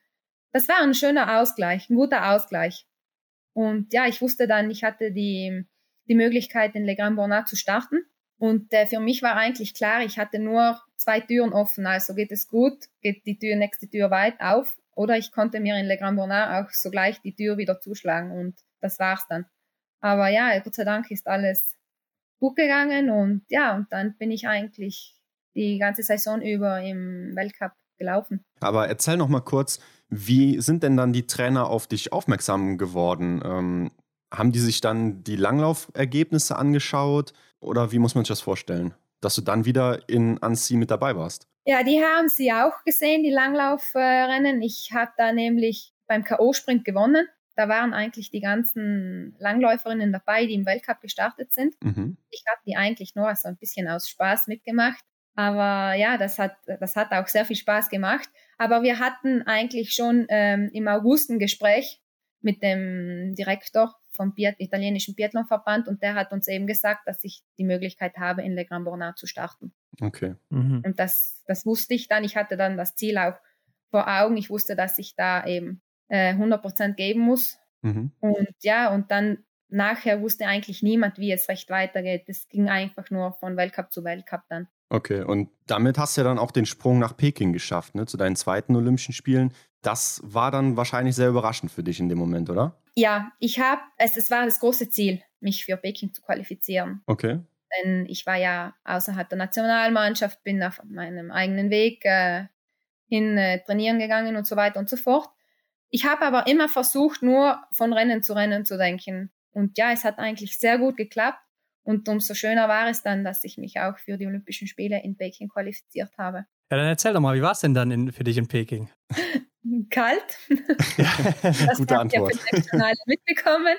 das war ein schöner Ausgleich, ein guter Ausgleich. Und ja, ich wusste dann, ich hatte die, die Möglichkeit, in Le Grand Bonnat zu starten. Und äh, für mich war eigentlich klar, ich hatte nur zwei Türen offen. Also geht es gut, geht die Tür, nächste Tür weit auf. Oder ich konnte mir in Le Grand Bonnat auch sogleich die Tür wieder zuschlagen. Und das war's dann. Aber ja, Gott sei Dank ist alles gut gegangen und ja, und dann bin ich eigentlich die ganze Saison über im Weltcup gelaufen. Aber erzähl noch mal kurz, wie sind denn dann die Trainer auf dich aufmerksam geworden? Ähm, haben die sich dann die Langlaufergebnisse angeschaut oder wie muss man sich das vorstellen, dass du dann wieder in Annecy mit dabei warst? Ja, die haben sie auch gesehen, die Langlaufrennen. Ich habe da nämlich beim K.O.-Sprint gewonnen. Da waren eigentlich die ganzen Langläuferinnen dabei, die im Weltcup gestartet sind. Mhm. Ich habe die eigentlich nur so ein bisschen aus Spaß mitgemacht. Aber ja, das hat, das hat auch sehr viel Spaß gemacht. Aber wir hatten eigentlich schon ähm, im August ein Gespräch mit dem Direktor vom Biat italienischen Biathlonverband und der hat uns eben gesagt, dass ich die Möglichkeit habe, in Le Grand Bornand zu starten. Okay. Mhm. Und das, das wusste ich dann. Ich hatte dann das Ziel auch vor Augen. Ich wusste, dass ich da eben äh, 100 Prozent geben muss. Mhm. Und ja, und dann nachher wusste eigentlich niemand, wie es recht weitergeht. Es ging einfach nur von Weltcup zu Weltcup dann. Okay, und damit hast du ja dann auch den Sprung nach Peking geschafft, ne, zu deinen zweiten Olympischen Spielen. Das war dann wahrscheinlich sehr überraschend für dich in dem Moment, oder? Ja, ich habe, es, es war das große Ziel, mich für Peking zu qualifizieren. Okay. Denn ich war ja außerhalb der Nationalmannschaft, bin auf meinem eigenen Weg äh, hin äh, trainieren gegangen und so weiter und so fort. Ich habe aber immer versucht, nur von Rennen zu Rennen zu denken. Und ja, es hat eigentlich sehr gut geklappt. Und umso schöner war es dann, dass ich mich auch für die Olympischen Spiele in Peking qualifiziert habe. Ja, dann erzähl doch mal, wie war es denn dann in, für dich in Peking? Kalt. Ja, das gute Antwort. Alle mitbekommen.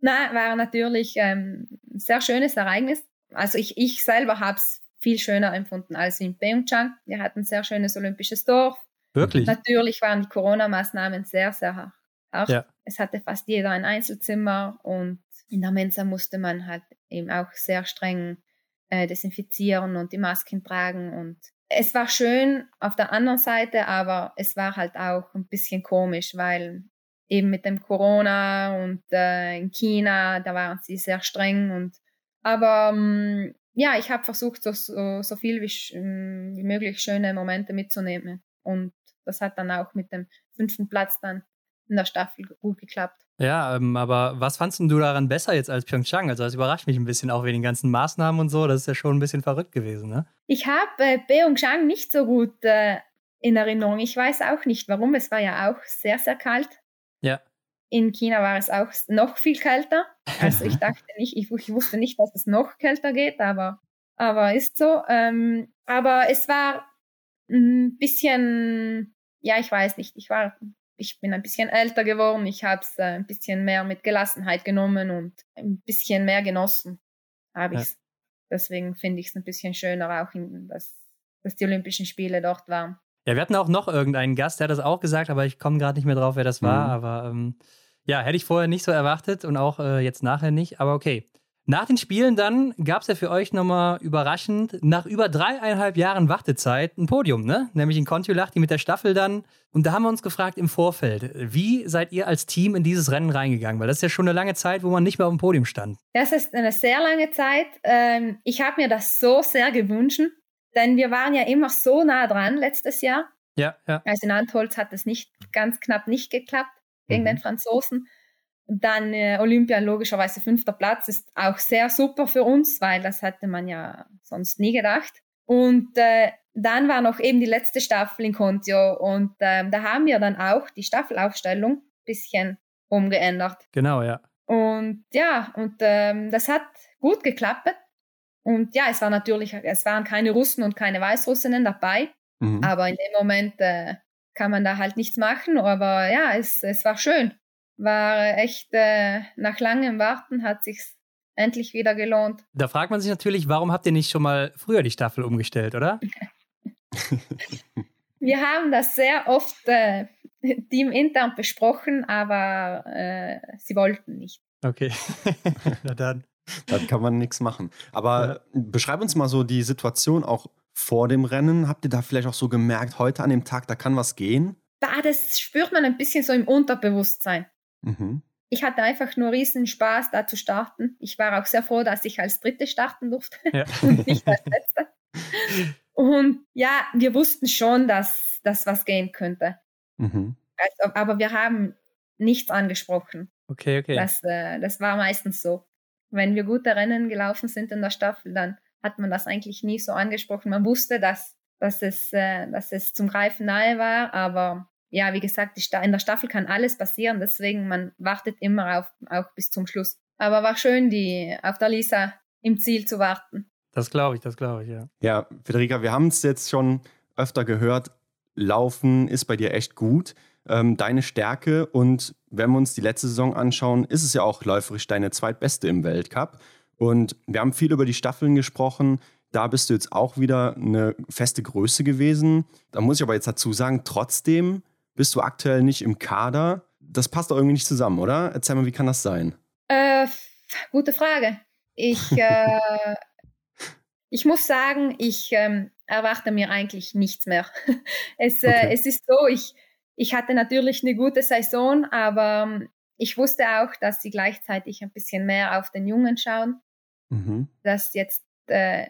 Na, war natürlich ähm, ein sehr schönes Ereignis. Also ich, ich selber habe es viel schöner empfunden als in Pyeongchang. Wir hatten ein sehr schönes olympisches Dorf. Wirklich? Natürlich waren die Corona-Maßnahmen sehr, sehr hart. Ja. Es hatte fast jeder ein Einzelzimmer und in der Mensa musste man halt eben auch sehr streng äh, desinfizieren und die Masken tragen und es war schön auf der anderen Seite, aber es war halt auch ein bisschen komisch, weil eben mit dem Corona und äh, in China, da waren sie sehr streng und aber ähm, ja, ich habe versucht, so, so, viel wie, ähm, wie möglich schöne Momente mitzunehmen und das hat dann auch mit dem fünften Platz dann in der Staffel gut geklappt. Ja, ähm, aber was fandst du daran besser jetzt als Pyeongchang? Also das überrascht mich ein bisschen auch wegen den ganzen Maßnahmen und so. Das ist ja schon ein bisschen verrückt gewesen, ne? Ich habe äh, Pyeongchang nicht so gut äh, in Erinnerung. Ich weiß auch nicht, warum. Es war ja auch sehr, sehr kalt. Ja. In China war es auch noch viel kälter. Also ich dachte nicht, ich, ich wusste nicht, dass es noch kälter geht, aber, aber ist so. Ähm, aber es war ein bisschen, ja, ich weiß nicht, ich war ich bin ein bisschen älter geworden, ich habe es äh, ein bisschen mehr mit Gelassenheit genommen und ein bisschen mehr genossen habe ich es. Ja. Deswegen finde ich es ein bisschen schöner auch, in, dass, dass die Olympischen Spiele dort waren. Ja, wir hatten auch noch irgendeinen Gast, der hat das auch gesagt, aber ich komme gerade nicht mehr drauf, wer das war. Mhm. Aber ähm, ja, hätte ich vorher nicht so erwartet und auch äh, jetzt nachher nicht. Aber okay. Nach den Spielen dann gab es ja für euch nochmal überraschend nach über dreieinhalb Jahren Wartezeit ein Podium, ne? Nämlich in Kontiolahti mit der Staffel dann. Und da haben wir uns gefragt im Vorfeld, wie seid ihr als Team in dieses Rennen reingegangen? Weil das ist ja schon eine lange Zeit, wo man nicht mehr auf dem Podium stand. Das ist eine sehr lange Zeit. Ähm, ich habe mir das so sehr gewünscht, denn wir waren ja immer so nah dran letztes Jahr. Ja, ja. Also in Antholz hat es nicht ganz knapp nicht geklappt gegen mhm. den Franzosen. Dann äh, Olympia logischerweise fünfter Platz ist auch sehr super für uns, weil das hätte man ja sonst nie gedacht. Und äh, dann war noch eben die letzte Staffel in Contio und äh, da haben wir dann auch die Staffelaufstellung bisschen umgeändert. Genau, ja. Und ja, und ähm, das hat gut geklappt. Und ja, es war natürlich, es waren keine Russen und keine Weißrussinnen dabei, mhm. aber in dem Moment äh, kann man da halt nichts machen. Aber ja, es, es war schön war echt äh, nach langem Warten hat sich's endlich wieder gelohnt. Da fragt man sich natürlich, warum habt ihr nicht schon mal früher die Staffel umgestellt, oder? Wir haben das sehr oft äh, teamintern besprochen, aber äh, sie wollten nicht. Okay, na dann. Dann kann man nichts machen. Aber ja. beschreib uns mal so die Situation auch vor dem Rennen. Habt ihr da vielleicht auch so gemerkt, heute an dem Tag, da kann was gehen? Da, das spürt man ein bisschen so im Unterbewusstsein. Mhm. Ich hatte einfach nur riesen Spaß, da zu starten. Ich war auch sehr froh, dass ich als Dritte starten durfte ja. und nicht als Letzte. Und ja, wir wussten schon, dass das was gehen könnte. Mhm. Also, aber wir haben nichts angesprochen. Okay, okay. Das, äh, das war meistens so. wenn wir gute Rennen gelaufen sind in der Staffel, dann hat man das eigentlich nie so angesprochen. Man wusste, dass, dass, es, äh, dass es zum Greifen nahe war, aber ja, wie gesagt, in der Staffel kann alles passieren, deswegen man wartet immer auf, auch bis zum Schluss. Aber war schön, die auf der Lisa im Ziel zu warten. Das glaube ich, das glaube ich, ja. Ja, Federica, wir haben es jetzt schon öfter gehört. Laufen ist bei dir echt gut. Ähm, deine Stärke und wenn wir uns die letzte Saison anschauen, ist es ja auch läuferisch deine zweitbeste im Weltcup. Und wir haben viel über die Staffeln gesprochen. Da bist du jetzt auch wieder eine feste Größe gewesen. Da muss ich aber jetzt dazu sagen, trotzdem bist du aktuell nicht im Kader. Das passt doch irgendwie nicht zusammen, oder? Erzähl mal, wie kann das sein? Äh, gute Frage. Ich, äh, ich muss sagen, ich ähm, erwarte mir eigentlich nichts mehr. es, äh, okay. es ist so, ich, ich hatte natürlich eine gute Saison, aber ähm, ich wusste auch, dass sie gleichzeitig ein bisschen mehr auf den Jungen schauen. Mhm. Dass jetzt äh,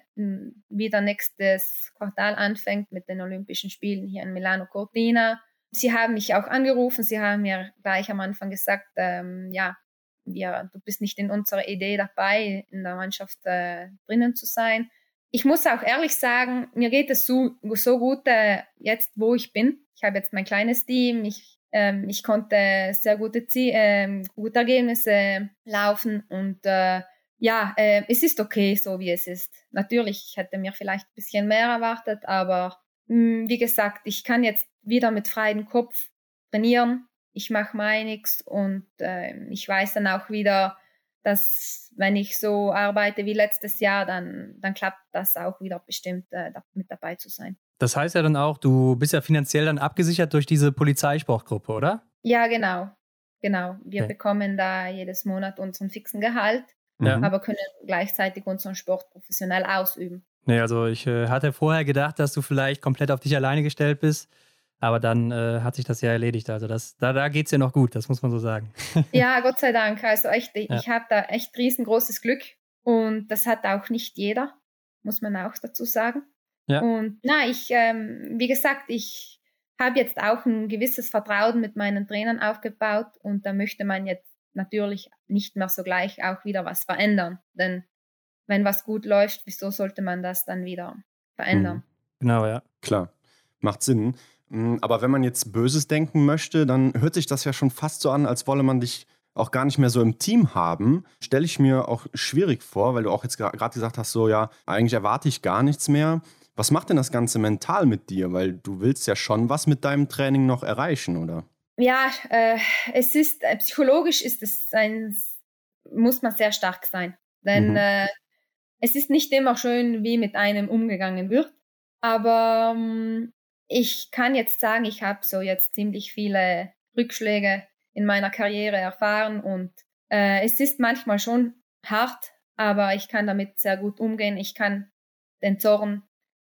wieder nächstes Quartal anfängt mit den Olympischen Spielen hier in Milano Cortina. Sie haben mich auch angerufen, sie haben mir gleich am Anfang gesagt, ähm, ja, wir, du bist nicht in unserer Idee dabei, in der Mannschaft äh, drinnen zu sein. Ich muss auch ehrlich sagen, mir geht es so, so gut äh, jetzt, wo ich bin. Ich habe jetzt mein kleines Team, ich, ähm, ich konnte sehr gute, Zie äh, gute Ergebnisse laufen und äh, ja, äh, es ist okay, so wie es ist. Natürlich, ich hätte mir vielleicht ein bisschen mehr erwartet, aber mh, hm, wie gesagt, ich kann jetzt wieder mit freiem Kopf trainieren. Ich mache meiniges und äh, ich weiß dann auch wieder, dass wenn ich so arbeite wie letztes Jahr, dann, dann klappt das auch wieder bestimmt äh, mit dabei zu sein. Das heißt ja dann auch, du bist ja finanziell dann abgesichert durch diese Polizeisportgruppe, oder? Ja, genau. Genau. Wir okay. bekommen da jedes Monat unseren fixen Gehalt, ja. aber können gleichzeitig unseren Sport professionell ausüben. Nee, also ich äh, hatte vorher gedacht, dass du vielleicht komplett auf dich alleine gestellt bist. Aber dann äh, hat sich das ja erledigt. Also das, da, da geht es ja noch gut, das muss man so sagen. ja, Gott sei Dank. Also echt, ja. ich habe da echt riesengroßes Glück. Und das hat auch nicht jeder, muss man auch dazu sagen. Ja. Und na, ich, ähm, wie gesagt, ich habe jetzt auch ein gewisses Vertrauen mit meinen Trainern aufgebaut und da möchte man jetzt natürlich nicht mehr so gleich auch wieder was verändern. Denn wenn was gut läuft, wieso sollte man das dann wieder verändern? Mhm. Genau, ja. Klar, macht Sinn. Mm, aber wenn man jetzt Böses denken möchte, dann hört sich das ja schon fast so an, als wolle man dich auch gar nicht mehr so im Team haben. Stelle ich mir auch schwierig vor, weil du auch jetzt gerade gesagt hast, so ja, eigentlich erwarte ich gar nichts mehr. Was macht denn das Ganze mental mit dir? Weil du willst ja schon was mit deinem Training noch erreichen, oder? Ja, äh, es ist, äh, psychologisch ist es ein, muss man sehr stark sein. Denn mhm. äh, es ist nicht immer schön, wie mit einem umgegangen wird. Aber ähm, ich kann jetzt sagen, ich habe so jetzt ziemlich viele Rückschläge in meiner Karriere erfahren und äh, es ist manchmal schon hart, aber ich kann damit sehr gut umgehen. Ich kann den Zorn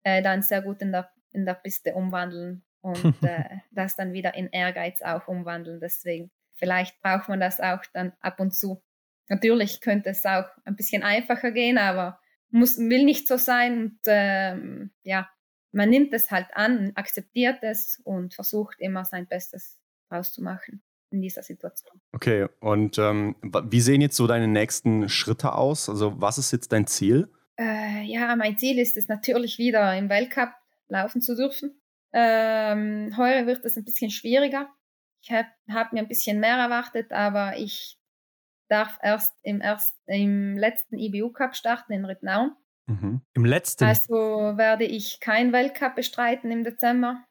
äh, dann sehr gut in der, in der Piste umwandeln und äh, das dann wieder in Ehrgeiz auch umwandeln. Deswegen, vielleicht braucht man das auch dann ab und zu. Natürlich könnte es auch ein bisschen einfacher gehen, aber muss, will nicht so sein. Und ähm, ja, man nimmt es halt an, akzeptiert es und versucht immer sein Bestes rauszumachen in dieser Situation. Okay, und ähm, wie sehen jetzt so deine nächsten Schritte aus? Also was ist jetzt dein Ziel? Äh, ja, mein Ziel ist es natürlich wieder im Weltcup laufen zu dürfen. Ähm, heuer wird es ein bisschen schwieriger. Ich habe hab mir ein bisschen mehr erwartet, aber ich darf erst im, erst, im letzten IBU Cup starten in Rittnauen. Mhm. Im letzten. Also werde ich kein Weltcup bestreiten im Dezember.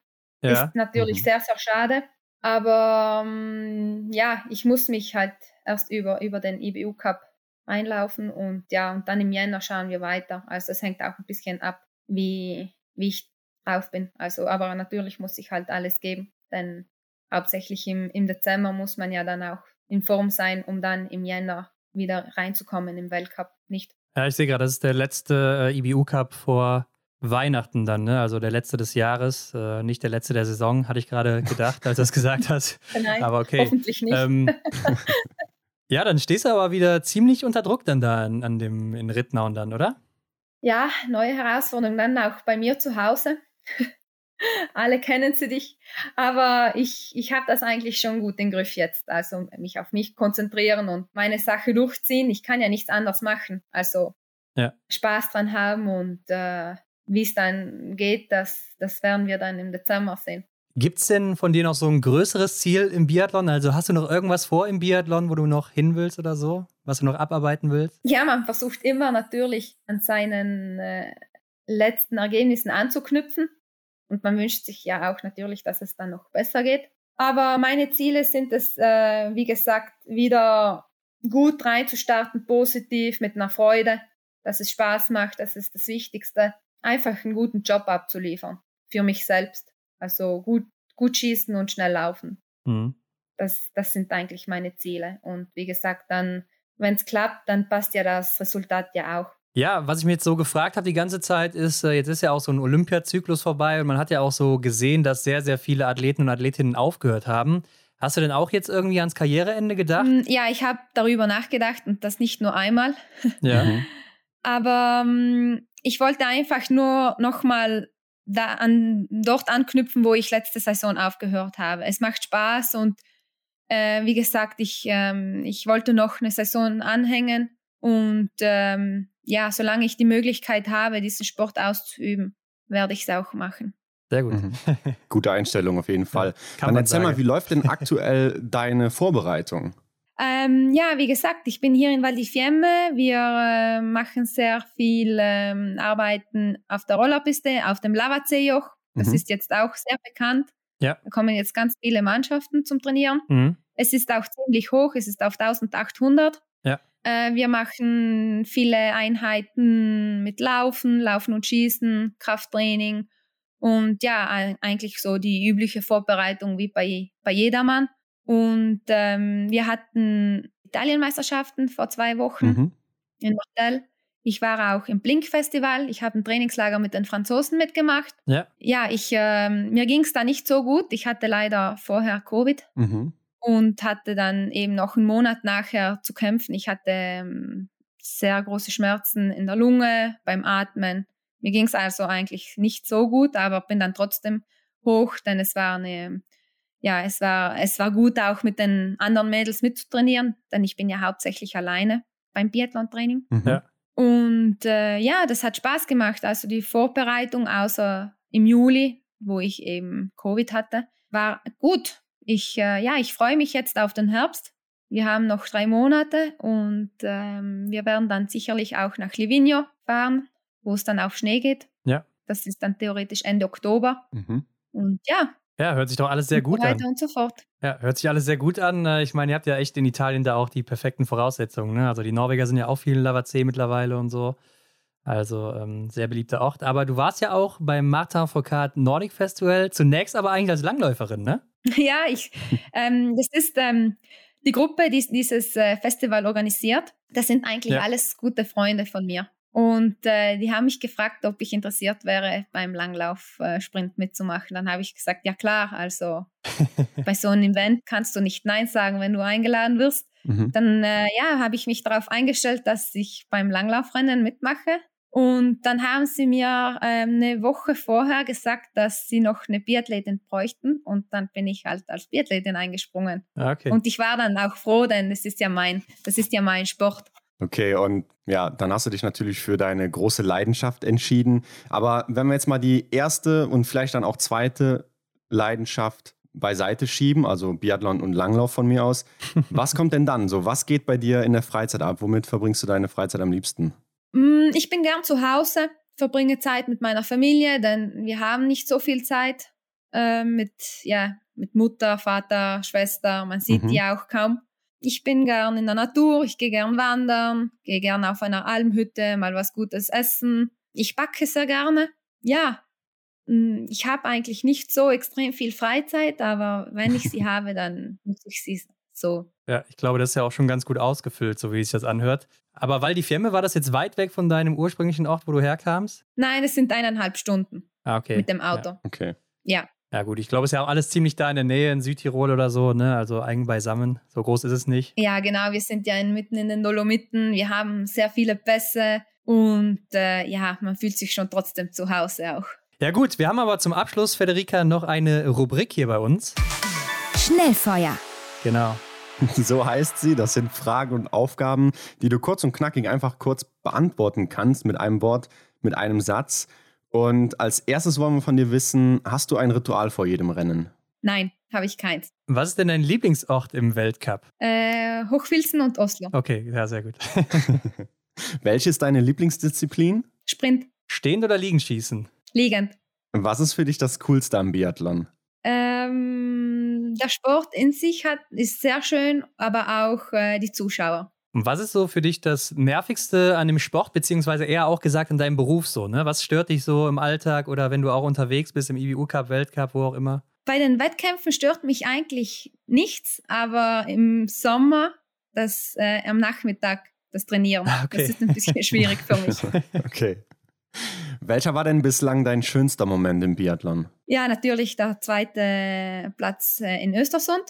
Ja. Ist natürlich mhm. sehr, sehr schade. Aber ähm, ja, ich muss mich halt erst über, über den IBU Cup einlaufen und ja, und dann im Jänner schauen wir weiter. Also es hängt auch ein bisschen ab, wie, wie ich drauf bin. Also, aber natürlich muss ich halt alles geben, denn hauptsächlich im, im Dezember muss man ja dann auch in Form sein, um dann im Jänner wieder reinzukommen im Weltcup, nicht? Ja, ich sehe gerade, das ist der letzte äh, IBU Cup vor Weihnachten dann, ne? Also der letzte des Jahres, äh, nicht der letzte der Saison, hatte ich gerade gedacht, als du das gesagt hast. Nein, aber okay. Hoffentlich nicht. Ähm, ja, dann stehst du aber wieder ziemlich unter Druck dann da an, an dem in Rittnauen dann, oder? Ja, neue Herausforderungen dann auch bei mir zu Hause. Alle kennen sie dich. Aber ich, ich habe das eigentlich schon gut im Griff jetzt. Also mich auf mich konzentrieren und meine Sache durchziehen. Ich kann ja nichts anderes machen. Also ja. Spaß dran haben und äh, wie es dann geht, das, das werden wir dann im Dezember sehen. Gibt es denn von dir noch so ein größeres Ziel im Biathlon? Also hast du noch irgendwas vor im Biathlon, wo du noch hin willst oder so? Was du noch abarbeiten willst? Ja, man versucht immer natürlich an seinen äh, letzten Ergebnissen anzuknüpfen. Und man wünscht sich ja auch natürlich, dass es dann noch besser geht. Aber meine Ziele sind es, äh, wie gesagt, wieder gut reinzustarten, positiv, mit einer Freude, dass es Spaß macht, das ist das Wichtigste. Einfach einen guten Job abzuliefern für mich selbst. Also gut, gut schießen und schnell laufen. Mhm. Das, das sind eigentlich meine Ziele. Und wie gesagt, dann, wenn es klappt, dann passt ja das Resultat ja auch. Ja, was ich mir jetzt so gefragt habe die ganze Zeit ist, äh, jetzt ist ja auch so ein Olympiazyklus vorbei und man hat ja auch so gesehen, dass sehr, sehr viele Athleten und Athletinnen aufgehört haben. Hast du denn auch jetzt irgendwie ans Karriereende gedacht? Mm, ja, ich habe darüber nachgedacht und das nicht nur einmal. Ja. Mhm. Aber um, ich wollte einfach nur nochmal da an, dort anknüpfen, wo ich letzte Saison aufgehört habe. Es macht Spaß und äh, wie gesagt, ich, ähm, ich wollte noch eine Saison anhängen und ähm, ja, solange ich die Möglichkeit habe, diesen Sport auszuüben, werde ich es auch machen. Sehr gut. Mhm. Gute Einstellung auf jeden Fall. Ja, Dann erzähl sagen. mal, wie läuft denn aktuell deine Vorbereitung? Ähm, ja, wie gesagt, ich bin hier in Val di Fiemme. Wir äh, machen sehr viel ähm, Arbeiten auf der Rollerpiste, auf dem Lavazee-Joch. Das mhm. ist jetzt auch sehr bekannt. Ja. Da kommen jetzt ganz viele Mannschaften zum Trainieren. Mhm. Es ist auch ziemlich hoch, es ist auf 1800. Ja. Äh, wir machen viele Einheiten mit Laufen, Laufen und Schießen, Krafttraining und ja, eigentlich so die übliche Vorbereitung wie bei, bei jedermann. Und ähm, wir hatten Italienmeisterschaften vor zwei Wochen mhm. in Martel. Ich war auch im Blink-Festival. Ich habe ein Trainingslager mit den Franzosen mitgemacht. Ja, ja ich, äh, mir ging es da nicht so gut. Ich hatte leider vorher Covid mhm. Und hatte dann eben noch einen Monat nachher zu kämpfen. Ich hatte ähm, sehr große Schmerzen in der Lunge beim Atmen. Mir ging es also eigentlich nicht so gut, aber bin dann trotzdem hoch, denn es war eine ja, es war, es war gut auch mit den anderen Mädels mitzutrainieren, denn ich bin ja hauptsächlich alleine beim Biathlon-Training. Mhm. Ja. Und äh, ja, das hat Spaß gemacht. Also die Vorbereitung, außer im Juli, wo ich eben Covid hatte, war gut. Ich, äh, ja, ich freue mich jetzt auf den Herbst. Wir haben noch drei Monate und ähm, wir werden dann sicherlich auch nach Livigno fahren, wo es dann auf Schnee geht. Ja. Das ist dann theoretisch Ende Oktober. Mhm. Und ja, ja, hört sich doch alles sehr gut und an. und so fort. Ja, hört sich alles sehr gut an. Äh, ich meine, ihr habt ja echt in Italien da auch die perfekten Voraussetzungen. Ne? Also die Norweger sind ja auch viel in Lavazee mittlerweile und so. Also ähm, sehr beliebter Ort. Aber du warst ja auch beim Martin Foucault Nordic Festival, zunächst aber eigentlich als Langläuferin, ne? Ja, ich, ähm, das ist ähm, die Gruppe, die dieses äh, Festival organisiert. Das sind eigentlich ja. alles gute Freunde von mir. Und äh, die haben mich gefragt, ob ich interessiert wäre, beim Langlaufsprint äh, mitzumachen. Dann habe ich gesagt, ja klar, also bei so einem Event kannst du nicht Nein sagen, wenn du eingeladen wirst. Mhm. Dann äh, ja, habe ich mich darauf eingestellt, dass ich beim Langlaufrennen mitmache. Und dann haben sie mir ähm, eine Woche vorher gesagt, dass sie noch eine Biathletin bräuchten. Und dann bin ich halt als Biathletin eingesprungen. Ah, okay. Und ich war dann auch froh, denn das ist ja mein, das ist ja mein Sport. Okay, und ja, dann hast du dich natürlich für deine große Leidenschaft entschieden. Aber wenn wir jetzt mal die erste und vielleicht dann auch zweite Leidenschaft beiseite schieben, also Biathlon und Langlauf von mir aus, was kommt denn dann? So, was geht bei dir in der Freizeit ab? Womit verbringst du deine Freizeit am liebsten? Mm, ich bin gern zu Hause, verbringe Zeit mit meiner Familie, denn wir haben nicht so viel Zeit äh, mit, ja, mit Mutter, Vater, Schwester. Man sieht mhm. die auch kaum ich bin gern in der Natur, ich gehe gern wandern, gehe gern auf einer Almhütte, mal was Gutes essen. Ich backe sehr gerne. Ja, mm, ich habe eigentlich nicht so extrem viel Freizeit, aber wenn ich sie habe, dann muss ich sie so. Ja, ich glaube, das ist ja auch schon ganz gut ausgefüllt, so wie sich das anhört. Aber weil die Firma, war das jetzt weit weg von deinem ursprünglichen Ort, wo du herkamst? Nein, es sind eineinhalb Stunden. Ah, okay. Mit dem Auto. Ja. Okay. Ja. Ja, gut, ich glaube, es ist ja auch alles ziemlich da in der Nähe, in Südtirol oder so, ne? Also eigen beisammen. So groß ist es nicht. Ja, genau. Wir sind ja mitten in den Dolomiten. Wir haben sehr viele Pässe und äh, ja, man fühlt sich schon trotzdem zu Hause auch. Ja gut, wir haben aber zum Abschluss, Federica, noch eine Rubrik hier bei uns. Schnellfeuer. Genau. So heißt sie. Das sind Fragen und Aufgaben, die du kurz und knackig einfach kurz beantworten kannst mit einem Wort, mit einem Satz. Und als erstes wollen wir von dir wissen, hast du ein Ritual vor jedem Rennen? Nein, habe ich keins. Was ist denn dein Lieblingsort im Weltcup? Äh, Hochfilzen und Oslo. Okay, ja, sehr gut. Welche ist deine Lieblingsdisziplin? Sprint, Stehend oder liegen schießen? liegend. Was ist für dich das Coolste am Biathlon? Ähm, der Sport in sich hat, ist sehr schön, aber auch äh, die Zuschauer. Und was ist so für dich das Nervigste an dem Sport, beziehungsweise eher auch gesagt in deinem Beruf so? Ne? Was stört dich so im Alltag oder wenn du auch unterwegs bist im IBU-Cup, Weltcup, wo auch immer? Bei den Wettkämpfen stört mich eigentlich nichts, aber im Sommer das äh, am Nachmittag das Trainieren, Okay. das ist ein bisschen schwierig für mich. Okay. Welcher war denn bislang dein schönster Moment im Biathlon? Ja, natürlich der zweite Platz äh, in Östersund,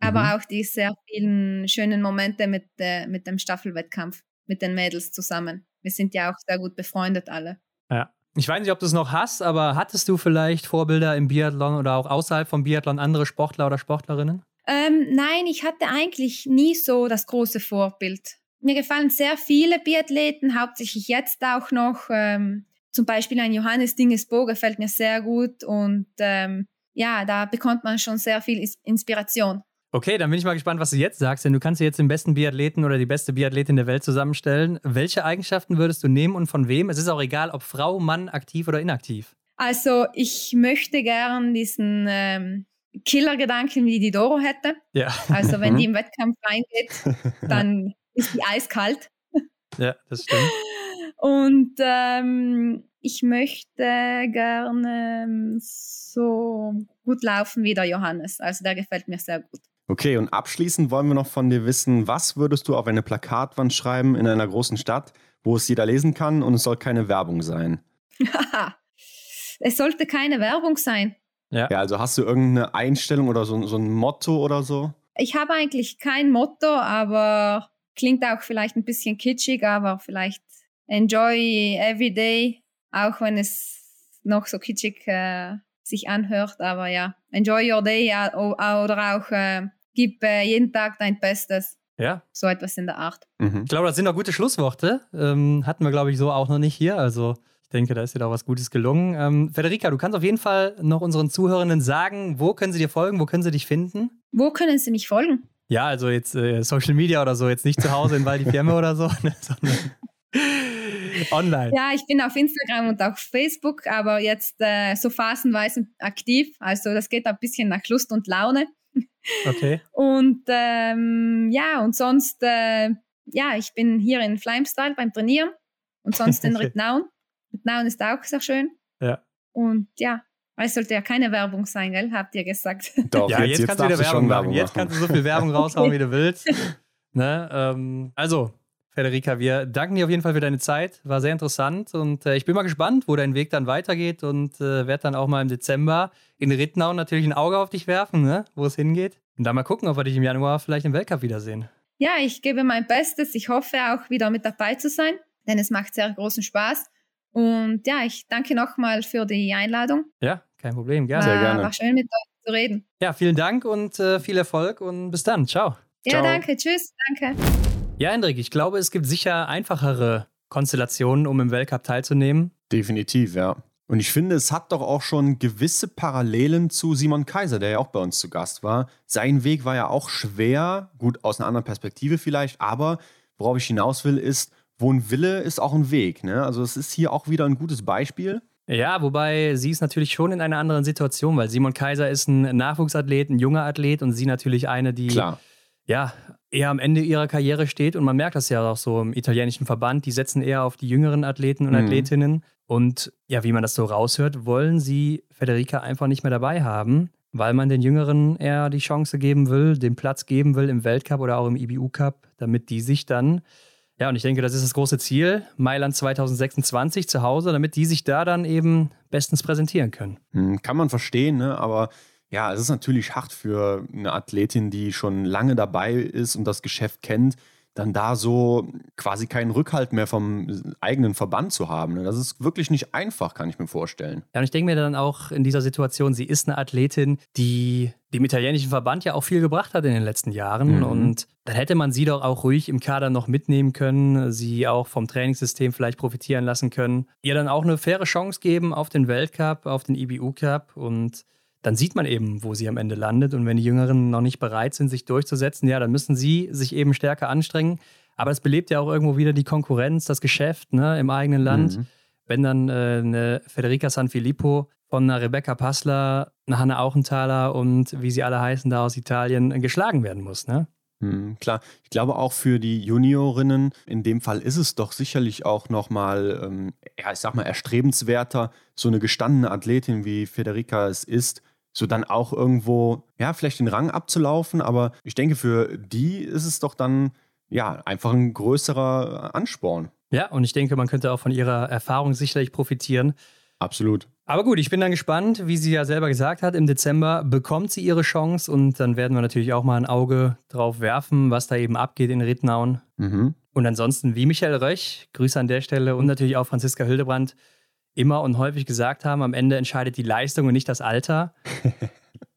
aber Mhm. auch die sehr vielen schönen Momente mit, äh, mit dem Staffelwettkampf, mit den Mädels zusammen. Wir sind ja auch sehr gut befreundet alle. Ja. Ich weiß nicht, ob du es noch hast, aber hattest du vielleicht Vorbilder im Biathlon oder auch außerhalb vom Biathlon andere Sportler oder Sportlerinnen? Ähm, nein, ich hatte eigentlich nie so das große Vorbild. Mir gefallen sehr viele Biathleten, hauptsächlich jetzt auch noch. Ähm, zum Beispiel ein Johannes Dingesbo gefällt mir sehr gut und ähm, ja, da bekommt man schon sehr viel Inspiration. Okay, dann bin ich mal gespannt, was du jetzt sagst, denn du kannst dir jetzt den besten Biathleten oder die beste Biathletin der Welt zusammenstellen. Welche Eigenschaften würdest du nehmen und von wem? Es ist auch egal, ob Frau, Mann, aktiv oder inaktiv. Also ich möchte gern diesen ähm, Killergedanken, wie die Doro hätte. Ja, Also wenn die im Wettkampf reingeht, dann ist die eiskalt. ja, das stimmt. Und ähm, ich möchte gerne so gut laufen wie der Johannes. Also der gefällt mir sehr gut. Okay, und abschließend wollen wir noch von dir wissen, was würdest du auf eine Plakatwand schreiben in einer großen Stadt, wo es jeder lesen kann und es soll keine Werbung sein? es sollte keine Werbung sein. Ja, also hast du irgendeine Einstellung oder so, so ein Motto oder so? Ich habe eigentlich kein Motto, aber klingt auch vielleicht ein bisschen kitschig, aber vielleicht enjoy every day, auch wenn es noch so kitschig äh, sich anhört. Aber ja, enjoy your day ja, oder auch äh, gib äh, jeden Tag dein Bestes. Ja, So etwas in der Art. Mhm. ich glaube, das sind doch gute Schlussworte. Ähm, hatten wir, glaube ich, so auch noch nicht hier. Also ich denke, da ist dir doch was Gutes gelungen. Ähm, Federica, du kannst auf jeden Fall noch unseren Zuhörenden sagen, wo können sie dir folgen, wo können sie dich finden? Wo können Sie mich folgen? Ja, also jetzt äh, Social Media oder so, jetzt nicht zu Hause in Val di Fiemme oder so, ne, sondern online. Ja, ich bin auf Instagram und auf Facebook, aber jetzt äh, so phasenweise aktiv. Also das geht ein bisschen nach Lust und Laune. Okay. Und ähm, ja, und sonst, äh, ja, ich bin hier in Flimestyle beim Trainieren und sonst in Okay. Ritnaun. Ritnaun ist auch sehr schön. Ja. Und ja, aber es sollte ja keine Werbung sein, gell? Habt ihr gesagt. Doch, Ja, jetzt, kannst du wieder Werbung machen. Jetzt kannst du so viel Werbung raushauen, wie du willst. Ne? Ähm, also, Federica, wir danken dir auf jeden Fall für deine Zeit. War sehr interessant und äh, ich bin mal gespannt, wo dein Weg dann weitergeht und äh, werde dann auch mal im Dezember in Rittenau natürlich ein Auge auf dich werfen, ne? wo es hingeht. Und dann mal gucken, ob wir dich im Januar vielleicht im Weltcup wiedersehen. Ja, ich gebe mein Bestes. Ich hoffe auch wieder mit dabei zu sein, denn es macht sehr großen Spaß. Und ja, ich danke nochmal für die Einladung. Ja, kein Problem, gerne. Sehr gerne. war schön mit euch zu reden. Ja, vielen Dank und äh, viel Erfolg und bis dann. Ciao. Ja, Ciao. danke. Tschüss. Danke. Ja, Hendrik, ich glaube, es gibt sicher einfachere Konstellationen, um im Weltcup teilzunehmen. Definitiv, ja. Und ich finde, es hat doch auch schon gewisse Parallelen zu Simon Kaiser, der ja auch bei uns zu Gast war. Sein Weg war ja auch schwer, gut aus einer anderen Perspektive vielleicht, aber worauf ich hinaus will, ist, wo ein Wille ist auch ein Weg. Ne? Also es ist hier auch wieder ein gutes Beispiel. Ja, wobei sie ist natürlich schon in einer anderen Situation, weil Simon Kaiser ist ein Nachwuchsathlet, ein junger Athlet und sie natürlich eine, die Klar. ja eher am Ende ihrer Karriere steht. Und man merkt das ja auch so im italienischen Verband, die setzen eher auf die jüngeren Athleten und Mhm. Athletinnen. Und ja, wie man das so raushört, wollen sie Federica einfach nicht mehr dabei haben, weil man den Jüngeren eher die Chance geben will, den Platz geben will im Weltcup oder auch im IBU-Cup, damit die sich dann ja, und ich denke, das ist das große Ziel, Mailand 2026 zu Hause, damit die sich da dann eben bestens präsentieren können. Hm, Kann man verstehen, ne? aber ja, es ist natürlich hart für eine Athletin, die schon lange dabei ist und das Geschäft kennt, dann da so quasi keinen Rückhalt mehr vom eigenen Verband zu haben. Ne? Das ist wirklich nicht einfach, kann ich mir vorstellen. Ja, und ich denke mir dann auch in dieser Situation, sie ist eine Athletin, die dem italienischen Verband ja auch viel gebracht hat in den letzten Jahren. Mhm. Und dann hätte man sie doch auch ruhig im Kader noch mitnehmen können, sie auch vom Trainingssystem vielleicht profitieren lassen können, ihr dann auch eine faire Chance geben auf den Weltcup, auf den IBU Cup und dann sieht man eben, wo sie am Ende landet. Und wenn die Jüngeren noch nicht bereit sind, sich durchzusetzen, ja, dann müssen sie sich eben stärker anstrengen. Aber es belebt ja auch irgendwo wieder die Konkurrenz, das Geschäft ne, im eigenen Land. Mhm. Wenn dann äh, eine Federica Sanfilippo von einer Rebecca Passler, eine Hanna Auchenthaler und wie sie alle heißen da aus Italien geschlagen werden muss. Ne? Hm, klar, ich glaube auch für die Juniorinnen, in dem Fall ist es doch sicherlich auch nochmal, ähm, ja, ich sag mal, erstrebenswerter, so eine gestandene Athletin wie Federica es ist, so dann auch irgendwo, ja, vielleicht den Rang abzulaufen, aber ich denke, für die ist es doch dann, ja, einfach ein größerer Ansporn. Ja, und ich denke, man könnte auch von ihrer Erfahrung sicherlich profitieren. Absolut. Aber gut, ich bin dann gespannt, wie sie ja selber gesagt hat, im Dezember bekommt sie ihre Chance und dann werden wir natürlich auch mal ein Auge drauf werfen, was da eben abgeht in Rittnauen. Mhm. Und ansonsten, wie Michael Röch, Grüße an der Stelle und natürlich auch Franziska Hildebrand, immer und häufig gesagt haben, am Ende entscheidet die Leistung und nicht das Alter.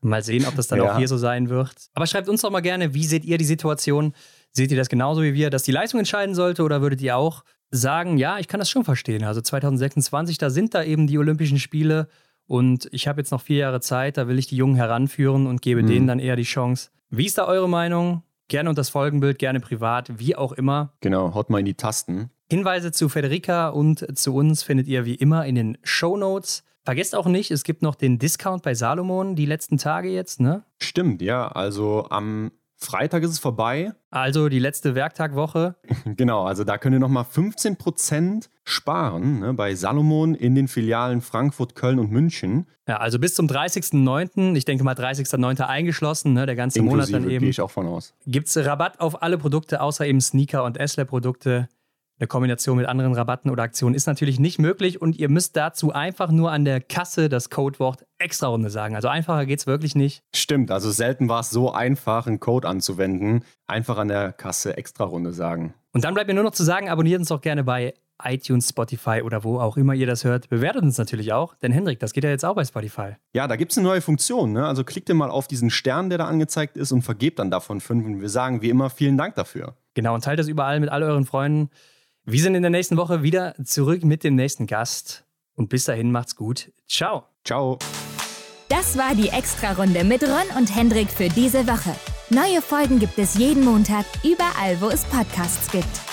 mal sehen, ob das dann ja. auch hier so sein wird. Aber schreibt uns doch mal gerne, wie seht ihr die Situation? Seht ihr das genauso wie wir, dass die Leistung entscheiden sollte oder würdet ihr auch sagen, ja, ich kann das schon verstehen. Also 2026, da sind da eben die Olympischen Spiele und ich habe jetzt noch vier Jahre Zeit, da will ich die Jungen heranführen und gebe mhm. denen dann eher die Chance. Wie ist da eure Meinung? Gerne unter das Folgenbild, gerne privat, wie auch immer. Genau, haut mal in die Tasten. Hinweise zu Federica und zu uns findet ihr wie immer in den Show Notes. Vergesst auch nicht, es gibt noch den Discount bei Salomon die letzten Tage jetzt, ne? Stimmt, ja. Also am Freitag ist es vorbei. Also die letzte Werktagwoche. genau, also da könnt ihr nochmal 15% sparen ne, bei Salomon in den Filialen Frankfurt, Köln und München. Ja, also bis zum 30.09., ich denke mal 30.09. eingeschlossen, ne, der ganze Inklusive, Monat dann eben. gehe ich auch von aus. Gibt es Rabatt auf alle Produkte, außer eben Sneaker und Essler-Produkte. Eine Kombination mit anderen Rabatten oder Aktionen ist natürlich nicht möglich und ihr müsst dazu einfach nur an der Kasse das Codewort Extra-Runde sagen. Also einfacher geht es wirklich nicht. Stimmt, also selten war es so einfach, einen Code anzuwenden. Einfach an der Kasse Extra-Runde sagen. Und dann bleibt mir nur noch zu sagen, abonniert uns doch gerne bei iTunes, Spotify oder wo auch immer ihr das hört. Bewertet uns natürlich auch, denn Hendrik, das geht ja jetzt auch bei Spotify. Ja, da gibt es eine neue Funktion. Ne? Also klickt ihr mal auf diesen Stern, der da angezeigt ist und vergebt dann davon fünf. Und wir sagen wie immer vielen Dank dafür. Genau, und teilt das überall mit all euren Freunden. Wir sind in der nächsten Woche wieder zurück mit dem nächsten Gast. Und bis dahin macht's gut. Ciao. Ciao. Das war die Extra-Runde mit Ron und Hendrik für diese Woche. Neue Folgen gibt es jeden Montag, überall, wo es Podcasts gibt.